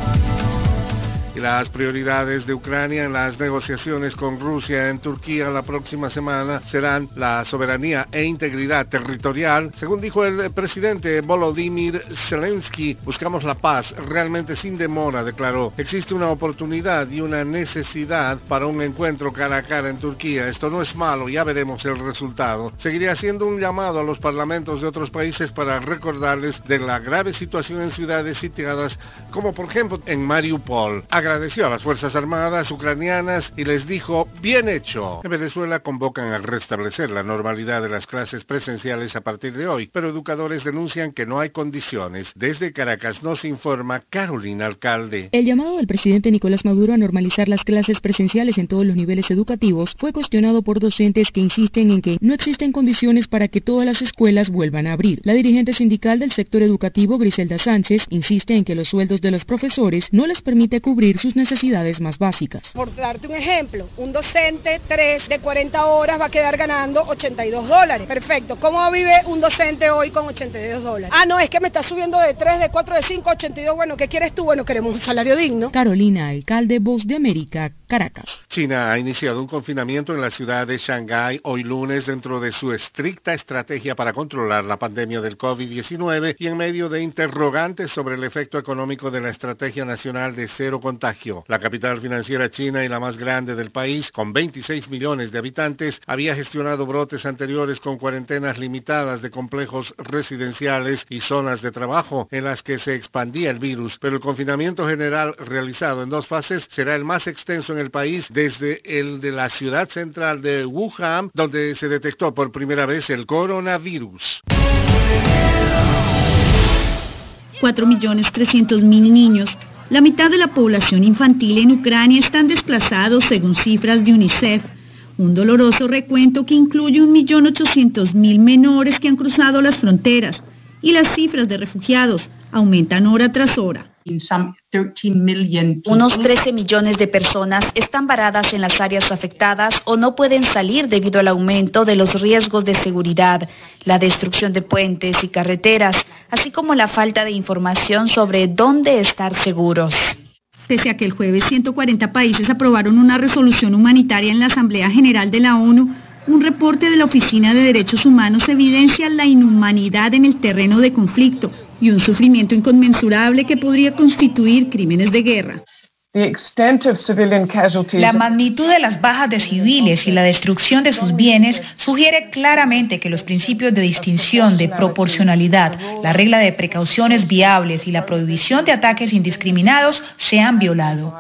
S15: y las prioridades de Ucrania en las negociaciones con Rusia en Turquía la próxima semana serán la soberanía e integridad territorial. Según dijo el presidente Volodymyr Zelensky, buscamos la paz realmente sin demora, declaró. Existe una oportunidad y una necesidad para un encuentro cara a cara en Turquía. Esto no es malo, ya veremos el resultado. Seguiré haciendo un llamado a los parlamentos de otros países para recordarles de la grave situación en ciudades sitiadas como por ejemplo en Mariupol. Agradeció a las Fuerzas Armadas ucranianas y les dijo, bien hecho. En Venezuela convocan a restablecer la normalidad de las clases presenciales a partir de hoy, pero educadores denuncian que no hay condiciones. Desde Caracas nos informa Carolina Alcalde.
S11: El llamado del presidente Nicolás Maduro a normalizar las clases presenciales en todos los niveles educativos fue cuestionado por docentes que insisten en que no existen condiciones para que todas las escuelas vuelvan a abrir. La dirigente sindical del sector educativo, Griselda Sánchez, insiste en que los sueldos de los profesores no les permite cubrir sus necesidades más básicas.
S16: Por darte un ejemplo, un docente 3 de 40 horas va a quedar ganando 82 dólares. Perfecto. ¿Cómo vive un docente hoy con 82 dólares? Ah, no, es que me está subiendo de 3, de 4, de 5, 82. Bueno, ¿qué quieres tú? Bueno, queremos un salario digno.
S11: Carolina, alcalde Voz de América, Caracas.
S15: China ha iniciado un confinamiento en la ciudad de Shanghái hoy lunes dentro de su estricta estrategia para controlar la pandemia del COVID-19 y en medio de interrogantes sobre el efecto económico de la Estrategia Nacional de Cero La capital financiera china y la más grande del país, con 26 millones de habitantes, había gestionado brotes anteriores con cuarentenas limitadas de complejos residenciales y zonas de trabajo en las que se expandía el virus, pero el confinamiento general realizado en dos fases será el más extenso en el país desde el de la ciudad central de Wuhan, donde se detectó por primera vez el coronavirus.
S17: 4.300.000 niños, la mitad de la población infantil en Ucrania están desplazados según cifras de UNICEF, un doloroso recuento que incluye 1.800.000 menores que han cruzado las fronteras y las cifras de refugiados aumentan hora tras hora.
S18: Unos 13 millones de personas están varadas en las áreas afectadas o no pueden salir debido al aumento de los riesgos de seguridad, la destrucción de puentes y carreteras, así como la falta de información sobre dónde estar seguros.
S17: Pese a que el jueves 140 países aprobaron una resolución humanitaria en la Asamblea General de la ONU, un reporte de la Oficina de Derechos Humanos evidencia la inhumanidad en el terreno de conflicto y un sufrimiento inconmensurable que podría constituir crímenes de guerra.
S18: La magnitud de las bajas de civiles y la destrucción de sus bienes sugiere claramente que los principios de distinción, de proporcionalidad, la regla de precauciones viables y la prohibición de ataques indiscriminados se han violado.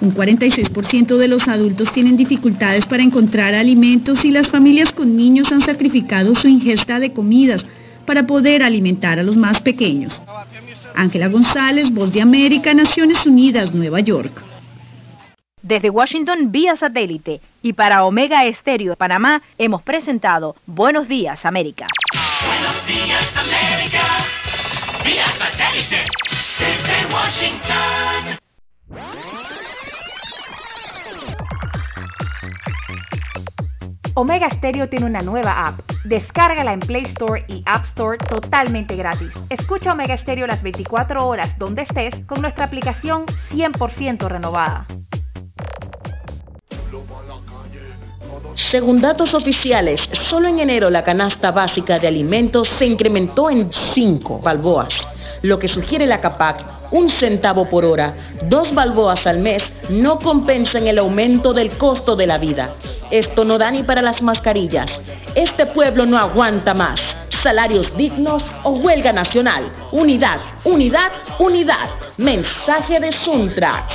S17: Un 46% de los adultos tienen dificultades para encontrar alimentos y las familias con niños han sacrificado su ingesta de comidas para poder alimentar a los más pequeños. Ángela González, Voz de América, Naciones Unidas, Nueva York.
S7: Desde Washington vía satélite y para Omega Estéreo de Panamá hemos presentado Buenos Días América.
S19: Buenos días América, vía satélite desde Washington.
S7: Omega Stereo tiene una nueva app. Descárgala en Play Store y App Store totalmente gratis. Escucha Omega Stereo las 24 horas donde estés con nuestra aplicación 100% renovada.
S20: Según datos oficiales, solo en enero la canasta básica de alimentos se incrementó en 5 balboas, lo que sugiere la CAPAC, un centavo por hora, dos balboas al mes, no compensan el aumento del costo de la vida. Esto no da ni para las mascarillas. Este pueblo no aguanta más. Salarios dignos o huelga nacional. Unidad, unidad, unidad. Mensaje de Suntra.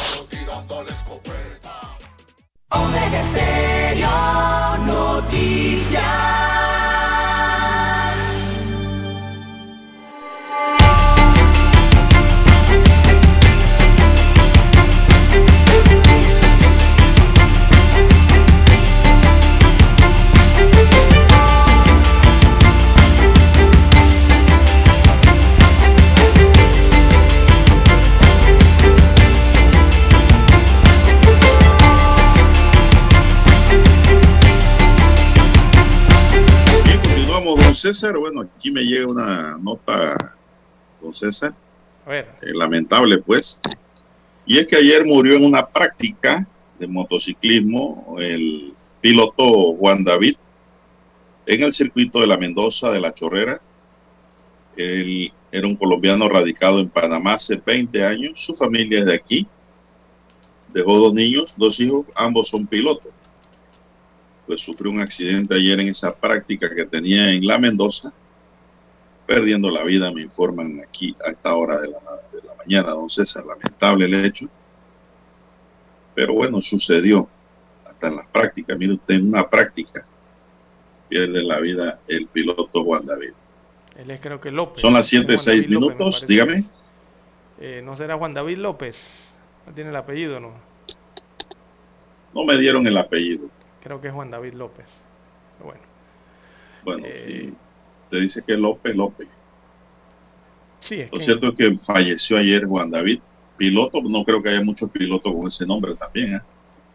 S2: César. Bueno, aquí me llega una nota, don César,
S3: A ver,
S2: eh, lamentable pues. Y es que ayer murió en una práctica de motociclismo el piloto Juan David en el circuito de la Mendoza de la Chorrera. Él era un colombiano radicado en Panamá hace 20 años. Su familia es de aquí. Dejó dos niños, dos hijos, ambos son pilotos. Pues sufrió un accidente ayer en esa práctica que tenía en la Mendoza, perdiendo la vida, me informan aquí a esta hora de la, de la mañana, don César. Lamentable el hecho. Pero bueno, sucedió hasta en las prácticas. Mire usted, en una práctica pierde la vida el piloto Juan David.
S3: Él es creo que López.
S2: Son las 7, 6 minutos, dígame.
S3: Eh, ¿No será Juan David López? No tiene el apellido, ¿no?
S2: No me dieron el apellido.
S3: Creo que es Juan David López. Bueno.
S2: Bueno, eh, te dice que López López.
S3: Sí, es
S2: Lo
S3: que...
S2: cierto es que falleció ayer Juan David. Piloto, no creo que haya muchos pilotos con ese nombre también. ¿eh?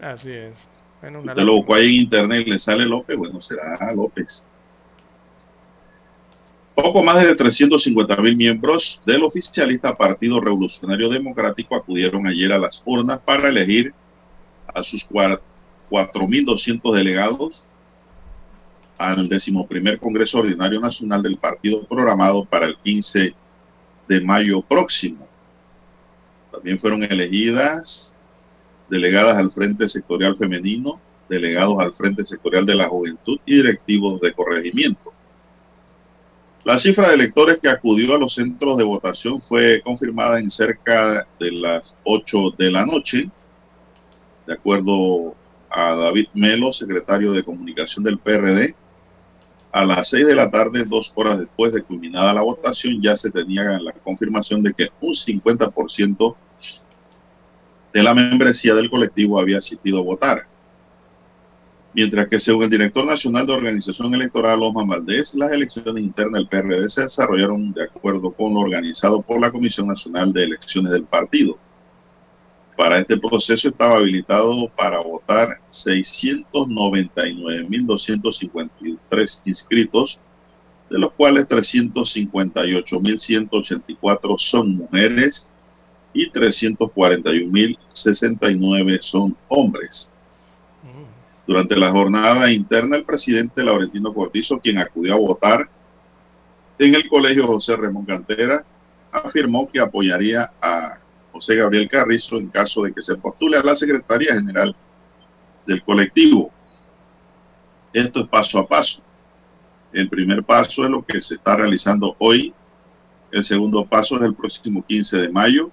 S3: Así es. Bueno, una
S2: Usted lo buscó ahí en internet y le sale López, bueno, será López. Poco más de 350 mil miembros del oficialista Partido Revolucionario Democrático acudieron ayer a las urnas para elegir a sus 4.200 delegados al decimoprimer Congreso Ordinario Nacional del Partido programado para el 15 de mayo próximo. También fueron elegidas delegadas al Frente Sectorial Femenino, delegados al Frente Sectorial de la Juventud y directivos de corregimiento. La cifra de electores que acudió a los centros de votación fue confirmada en cerca de las 8 de la noche, de acuerdo a David Melo, secretario de comunicación del PRD. A las 6 de la tarde, dos horas después de culminada la votación, ya se tenía la confirmación de que un 50% de la membresía del colectivo había asistido a votar. Mientras que según el director nacional de organización electoral, Osman Valdés, las elecciones internas del PRD se desarrollaron de acuerdo con lo organizado por la Comisión Nacional de Elecciones del partido. Para este proceso estaba habilitado para votar 699.253 inscritos, de los cuales 358.184 son mujeres y 341.069 son hombres. Durante la jornada interna, el presidente Laurentino Cortizo, quien acudió a votar en el colegio José Ramón Cantera, afirmó que apoyaría a José Gabriel Carrizo en caso de que se postule a la Secretaría General del colectivo. Esto es paso a paso. El primer paso es lo que se está realizando hoy. El segundo paso es el próximo 15 de mayo.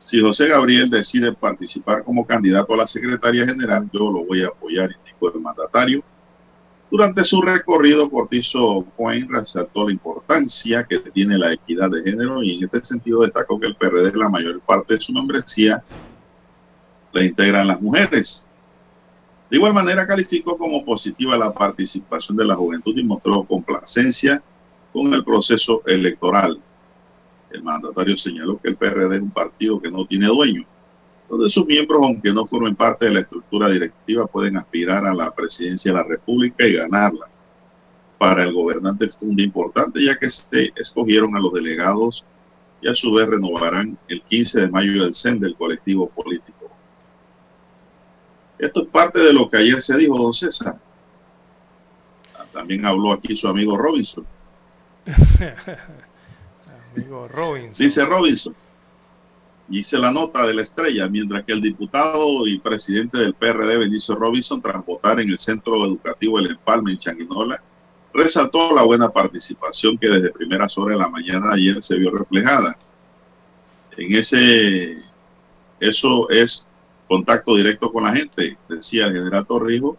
S2: Si José Gabriel decide participar como candidato a la Secretaría General, yo lo voy a apoyar, indicó el mandatario. Durante su recorrido, Cortizo Cohen resaltó la importancia que tiene la equidad de género y en este sentido destacó que el PRD, la mayor parte de su membresía, la integran las mujeres. De igual manera, calificó como positiva la participación de la juventud y mostró complacencia con el proceso electoral. El mandatario señaló que el PRD es un partido que no tiene dueño, donde sus miembros, aunque no formen parte de la estructura directiva, pueden aspirar a la presidencia de la República y ganarla. Para el gobernante fue un día importante, ya que se escogieron a los delegados y a su vez renovarán el 15 de mayo el CEN del colectivo político. Esto es parte de lo que ayer se dijo, don César. También habló aquí su amigo Robinson.
S3: amigo Robinson.
S2: Dice Robinson. Hice la nota de la estrella, mientras que el diputado y presidente del PRD, Benicio Robinson, tras votar en el Centro Educativo El Empalme en Changuinola, resaltó la buena participación que desde primeras horas de la mañana ayer se vio reflejada. En ese, eso es contacto directo con la gente, decía el general Torrijos,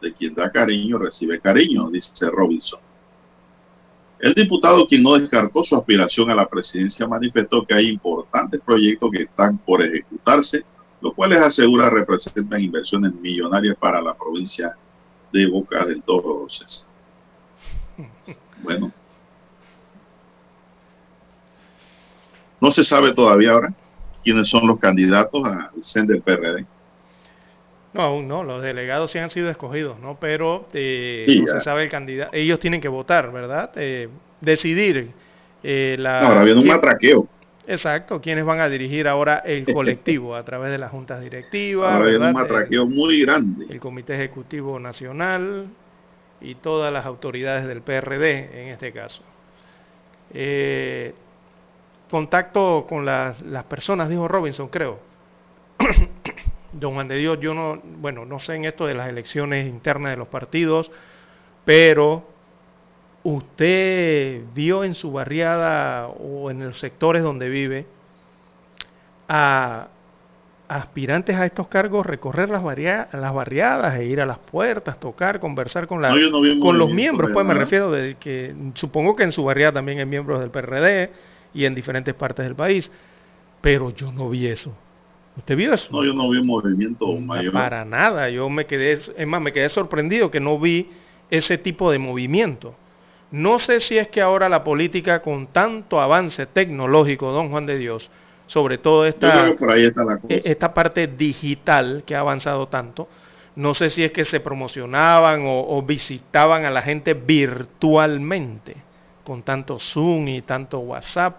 S2: de quien da cariño recibe cariño, dice Robinson. El diputado, quien no descartó su aspiración a la presidencia, manifestó que hay importantes proyectos que están por ejecutarse, los cuales asegura representan inversiones millonarias para la provincia de Boca del Toro. César. Bueno. No se sabe todavía ahora quiénes son los candidatos al CEN del PRD.
S3: No, aún no, los delegados sí han sido escogidos, ¿no? Pero eh,
S2: Sí,
S3: no se sabe el candidato. Ellos tienen que votar, ¿verdad? Eh, decidir eh, la...
S2: Ahora viene un matraqueo.
S3: Exacto, quiénes van a dirigir ahora el colectivo a través de las juntas directivas,
S2: Ahora viene un matraqueo muy grande.
S3: el Comité Ejecutivo Nacional y todas las autoridades del PRD en este caso. Eh, contacto con las, las personas, dijo Robinson, creo. Don Juan de Dios, yo no, bueno, no sé en esto de las elecciones internas de los partidos, pero usted vio en su barriada o en los sectores donde vive a aspirantes a estos cargos recorrer las, las barriadas e ir a las puertas, tocar, conversar con, la, con los miembros, pues me refiero de que supongo que en su barriada también hay miembros del PRD y en diferentes partes del país, pero yo no vi eso. ¿Usted vio eso?
S2: No, yo no vi movimiento mayor.
S3: Para nada, yo me quedé, es más, me quedé sorprendido que no vi ese tipo de movimiento. No sé si es que ahora la política con tanto avance tecnológico, don Juan de Dios, sobre todo esta, e, esta parte digital que ha avanzado tanto, no sé si es que se promocionaban o, visitaban a la gente virtualmente, con tanto Zoom y tanto WhatsApp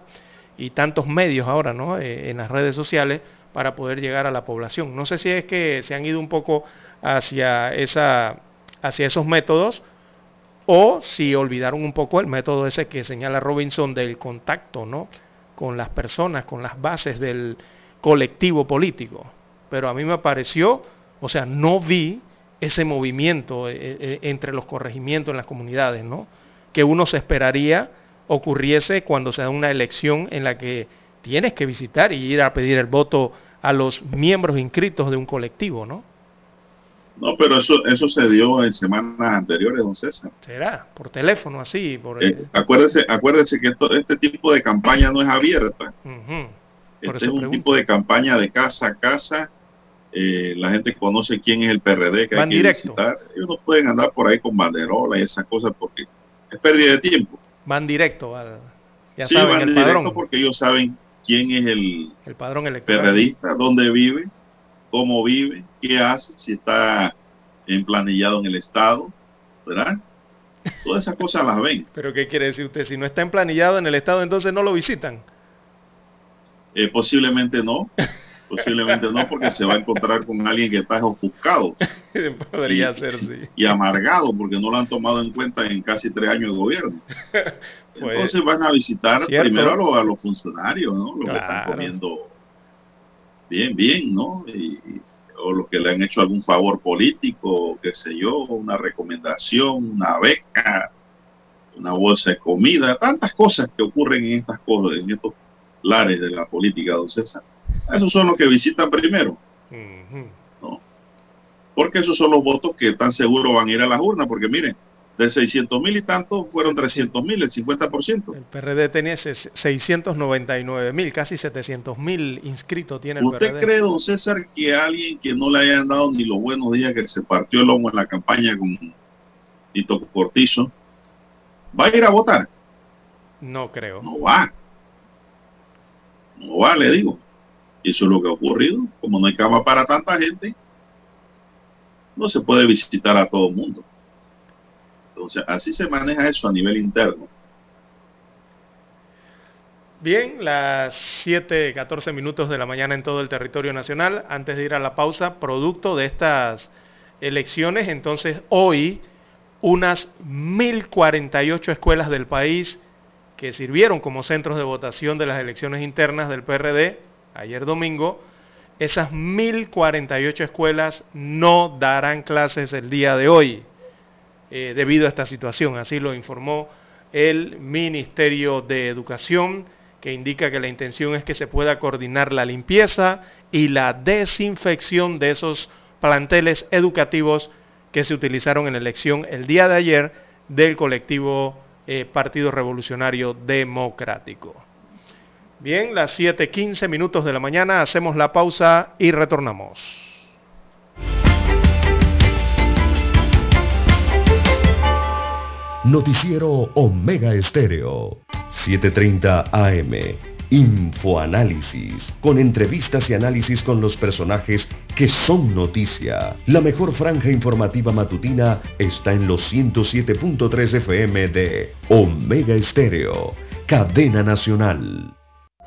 S3: y tantos medios ahora ¿no? Eh, en las redes sociales para poder llegar a la población. No sé si es que se han ido un poco hacia, esa, hacia esos métodos o si olvidaron un poco el método ese que señala Robinson del contacto, ¿no? Con las personas, con las bases del colectivo político. Pero a mí me pareció, o sea, no vi ese movimiento eh, eh, entre los corregimientos en las comunidades, ¿no? Que uno se esperaría ocurriese cuando se da una elección en la que tienes que visitar y ir a pedir el voto a los miembros inscritos de un colectivo, ¿no?
S2: No, pero eso, eso se dio en semanas anteriores, don César.
S3: ¿Será? Por teléfono, así. Por...
S2: Eh, acuérdese, acuérdese que este tipo de campaña no es abierta. Este es un tipo de campaña de casa a casa. Eh, la gente conoce quién es el PRD que hay que directo. visitar. Ellos no pueden andar por ahí con banderola y esas cosas porque es pérdida de tiempo.
S3: Van directo al...
S2: Ya sí, van directo padrón. porque ellos saben quién es el,
S3: el padrón electoral.
S2: PRDista, dónde vive, cómo vive, qué hace, si está emplanillado en el Estado, ¿verdad? Todas esas cosas las ven.
S3: ¿Pero qué quiere decir usted? Si no está emplanillado en el Estado, entonces no lo visitan.
S2: Eh, posiblemente no. Posiblemente no, porque se va a encontrar con alguien que está ofuscado.
S3: Podría ser, sí.
S2: Y amargado, porque no lo han tomado en cuenta en casi tres años de gobierno. Entonces van a visitar primero a los, funcionarios, ¿no? Los que están comiendo bien, bien, ¿no? Y, o los que le han hecho algún favor político, qué sé yo, una recomendación, una beca, una bolsa de comida, tantas cosas que ocurren en estas cosas, en estos lares de la política, don César. Esos son los que visitan primero. ¿no? Porque esos son los votos que tan seguro van a ir a las urnas, porque miren, de 600 mil y tantos fueron 300 mil, el 50%.
S3: El PRD tenía 699 mil, casi 700 mil inscritos tiene el
S2: ¿Usted cree, don César, que alguien que no le hayan dado ni los buenos días que se partió el lomo en la campaña con Tito Cortizo, va a ir a votar?
S3: No creo.
S2: No va. No va, le digo. Eso es lo que ha ocurrido. Como no hay cama para tanta gente, no se puede visitar a todo el mundo. Entonces, así se maneja eso a nivel interno.
S3: Bien, las 7, 14 minutos de la mañana en todo el territorio nacional. Antes de ir a la pausa, producto de estas elecciones, entonces hoy unas 1.048 escuelas del país que sirvieron como centros de votación de las elecciones internas del PRD ayer domingo, esas 1.048 escuelas no darán clases el día de hoy. Eh, debido a esta situación. Así lo informó el Ministerio de Educación, que indica que la intención es que se pueda coordinar la limpieza y la desinfección de esos planteles educativos que se utilizaron en la elección el día de ayer del colectivo eh, Partido Revolucionario Democrático. Bien, las 7.15 minutos de la mañana, hacemos la pausa y retornamos.
S5: Noticiero Omega Estéreo, 7:30 AM. Infoanálisis, con entrevistas y análisis con los personajes que son noticia. La mejor franja informativa matutina está en los 107.3 FM de Omega Estéreo, cadena nacional.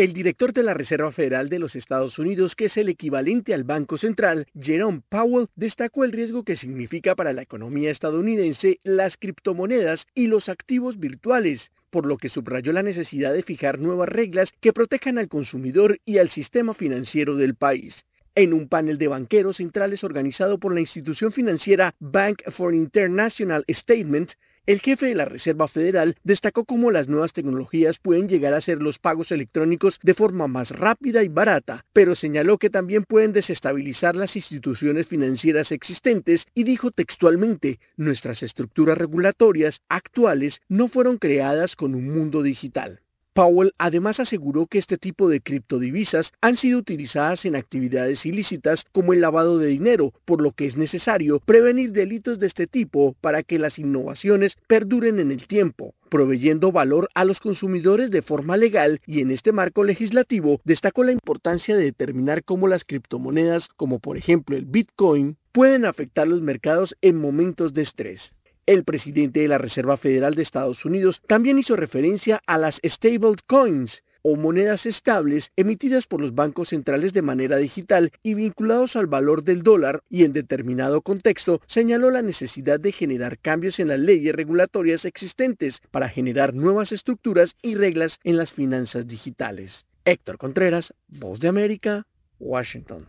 S21: El director de la Reserva Federal de los Estados Unidos, que es el equivalente al Banco Central, Jerome Powell, destacó el riesgo que significa para la economía estadounidense las criptomonedas y los activos virtuales, por lo que subrayó la necesidad de fijar nuevas reglas que protejan al consumidor y al sistema financiero del país. En un panel de banqueros centrales organizado por la institución financiera Bank for International Statement, el jefe de la Reserva Federal destacó cómo las nuevas tecnologías pueden llegar a hacer los pagos electrónicos de forma más rápida y barata, pero señaló que también pueden desestabilizar las instituciones financieras existentes y dijo textualmente, nuestras estructuras regulatorias actuales no fueron creadas con un mundo digital. Powell además aseguró que este tipo de criptodivisas han sido utilizadas en actividades ilícitas como el lavado de dinero, por lo que es necesario prevenir delitos de este tipo para que las innovaciones perduren en el tiempo proveyendo valor a los consumidores de forma legal y en este marco legislativo destacó la importancia de determinar cómo las criptomonedas, como por ejemplo el Bitcoin, pueden afectar los mercados en momentos de estrés. El presidente de la Reserva Federal de Estados Unidos también hizo referencia a las stable coins o monedas estables emitidas por los bancos centrales de manera digital y vinculados al valor del dólar y en determinado contexto señaló la necesidad de generar cambios en las leyes regulatorias existentes para generar nuevas estructuras y reglas en las finanzas digitales. Héctor Contreras, Voz de América, Washington.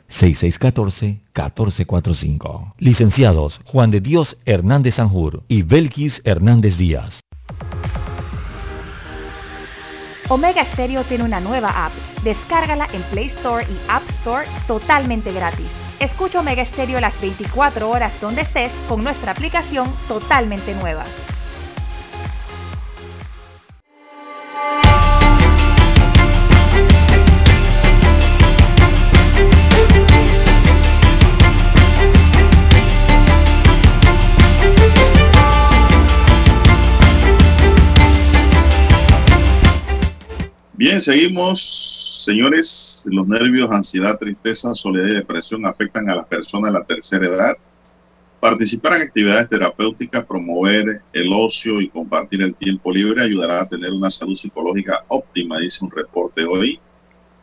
S1: 6614-1445. Licenciados Juan de Dios Hernández Sanjur y Belkis Hernández Díaz.
S7: Omega Stereo tiene una nueva app. Descárgala en Play Store y App Store totalmente gratis. Escucha Omega Stereo las 24 horas donde estés con nuestra aplicación totalmente nueva.
S2: Bien, seguimos, señores. Los nervios, ansiedad, tristeza, soledad y depresión afectan a las personas de la tercera edad. Participar en actividades terapéuticas, promover el ocio y compartir el tiempo libre ayudará a tener una salud psicológica óptima, dice un reporte hoy.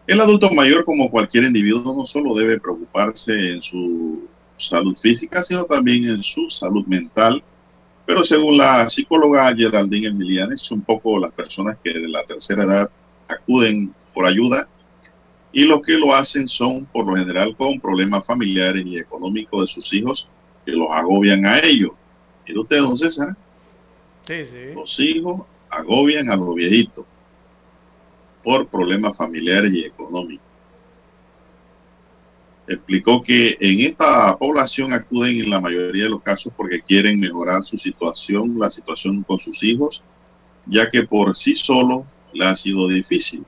S2: El adulto mayor, como cualquier individuo, no solo debe preocuparse en su salud física, sino también en su salud mental. Pero según la psicóloga Geraldine Emilianes, son poco las personas que de la tercera edad acuden por ayuda y los que lo hacen son por lo general con problemas familiares y económicos de sus hijos que los agobian a ellos. ¿Y usted, don César?
S3: Sí, sí.
S2: Los hijos agobian a los viejitos por problemas familiares y económicos. Explicó que en esta población acuden en la mayoría de los casos porque quieren mejorar su situación, la situación con sus hijos, ya que por sí solos le ha sido difícil.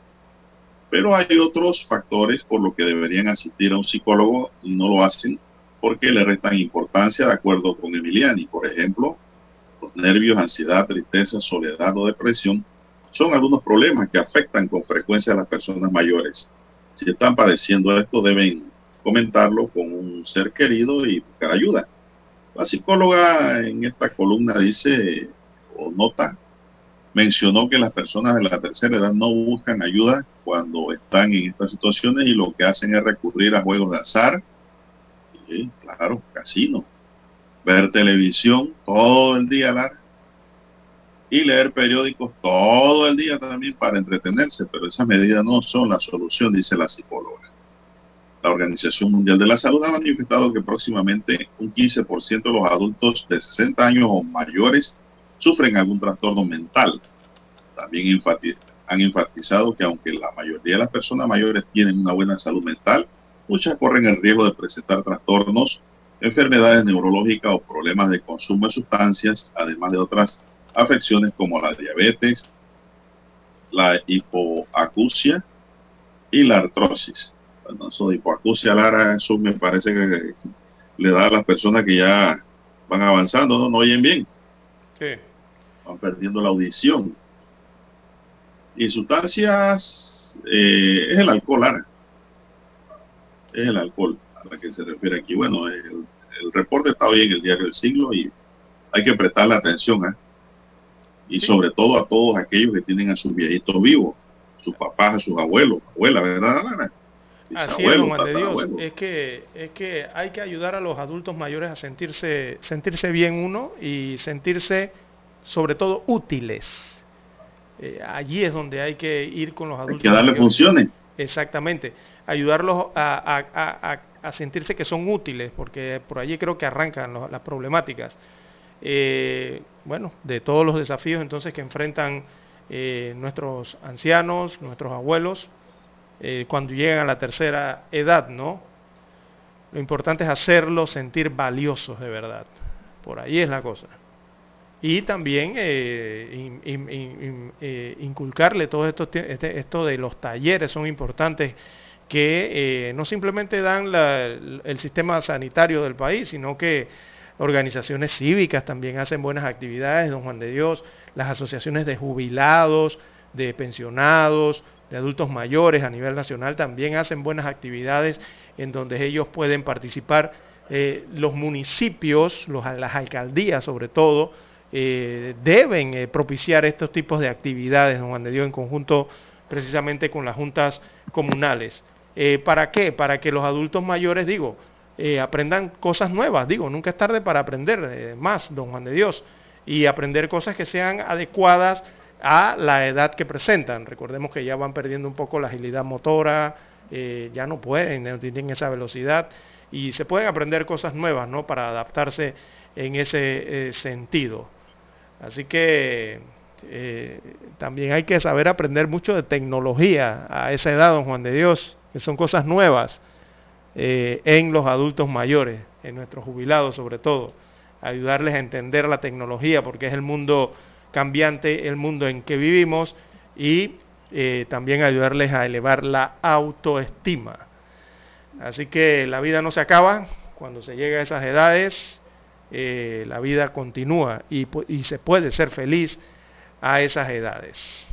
S2: Pero hay otros factores por los que deberían asistir a un psicólogo y no lo hacen porque le restan importancia de acuerdo con Emiliani. Por ejemplo, los nervios, ansiedad, tristeza, soledad o depresión son algunos problemas que afectan con frecuencia a las personas mayores. Si están padeciendo esto, deben comentarlo con un ser querido y buscar ayuda. La psicóloga en esta columna dice o nota mencionó que las personas de la tercera edad no buscan ayuda cuando están en estas situaciones y lo que hacen es recurrir a juegos de azar, claro, casino, ver televisión todo el día largo y leer periódicos todo el día también para entretenerse, pero esas medidas no son la solución, dice la psicóloga. La Organización Mundial de la Salud ha manifestado que próximamente un 15% de los adultos de 60 años o mayores sufren algún trastorno mental. También han enfatizado que aunque la mayoría de las personas mayores tienen una buena salud mental, muchas corren el riesgo de presentar trastornos, enfermedades neurológicas o problemas de consumo de sustancias, además de otras afecciones como la diabetes, la hipoacusia y la artrosis. Bueno, eso de hipoacusia, Lara, eso me parece que le da a las personas que ya van avanzando, no, no oyen bien. Sí. Van perdiendo la audición. Y sustancias, eh, es el alcohol, Lara. Es el alcohol a la que se refiere aquí. Bueno, el, reporte está hoy en el diario del siglo y hay que prestarle atención, ¿eh? Y sobre todo a todos aquellos que tienen a sus viejitos vivos, sus papás, a sus abuelos, abuelas, ¿verdad, Lara?
S3: Así es, Juan de Dios. Es que, es que hay que ayudar a los adultos mayores a sentirse, sentirse bien uno y sentirse sobre todo útiles. Eh, allí es donde hay que ir con los adultos.
S2: Hay que darle funciones.
S3: Exactamente. Ayudarlos a, sentirse que son útiles, porque por allí creo que arrancan las problemáticas. Eh, bueno, de todos los desafíos entonces que enfrentan eh, nuestros ancianos, nuestros abuelos, cuando llegan a la tercera edad, ¿no? Lo importante es hacerlos sentir valiosos de verdad. Por ahí es la cosa y también eh, eh, inculcarle todo esto, este, esto de los talleres son importantes que eh, no simplemente dan el, sistema sanitario del país, sino que organizaciones cívicas también hacen buenas actividades, don Juan de Dios, las asociaciones de jubilados, de pensionados, de adultos mayores a nivel nacional también hacen buenas actividades en donde ellos pueden participar, los municipios, las alcaldías sobre todo, eh, deben eh, propiciar estos tipos de actividades, don Juan de Dios, en conjunto precisamente con las juntas comunales. Eh, ¿Para qué? Para que los adultos mayores, digo, aprendan cosas nuevas, digo, nunca es tarde para aprender más, don Juan de Dios, y aprender cosas que sean adecuadas a la edad que presentan. Recordemos que ya van perdiendo un poco la agilidad motora, ya no pueden, no tienen esa velocidad, y se pueden aprender cosas nuevas, ¿no? Para adaptarse en ese sentido. Así que eh, también hay que saber aprender mucho de tecnología a esa edad, don Juan de Dios, que son cosas nuevas eh, en los adultos mayores, en nuestros jubilados sobre todo. Ayudarles a entender la tecnología, porque es el mundo cambiante, el mundo en que vivimos, y eh, también ayudarles a elevar la autoestima. Así que la vida no se acaba cuando se llega a esas edades, eh, la vida continúa y, y se puede ser feliz a esas edades.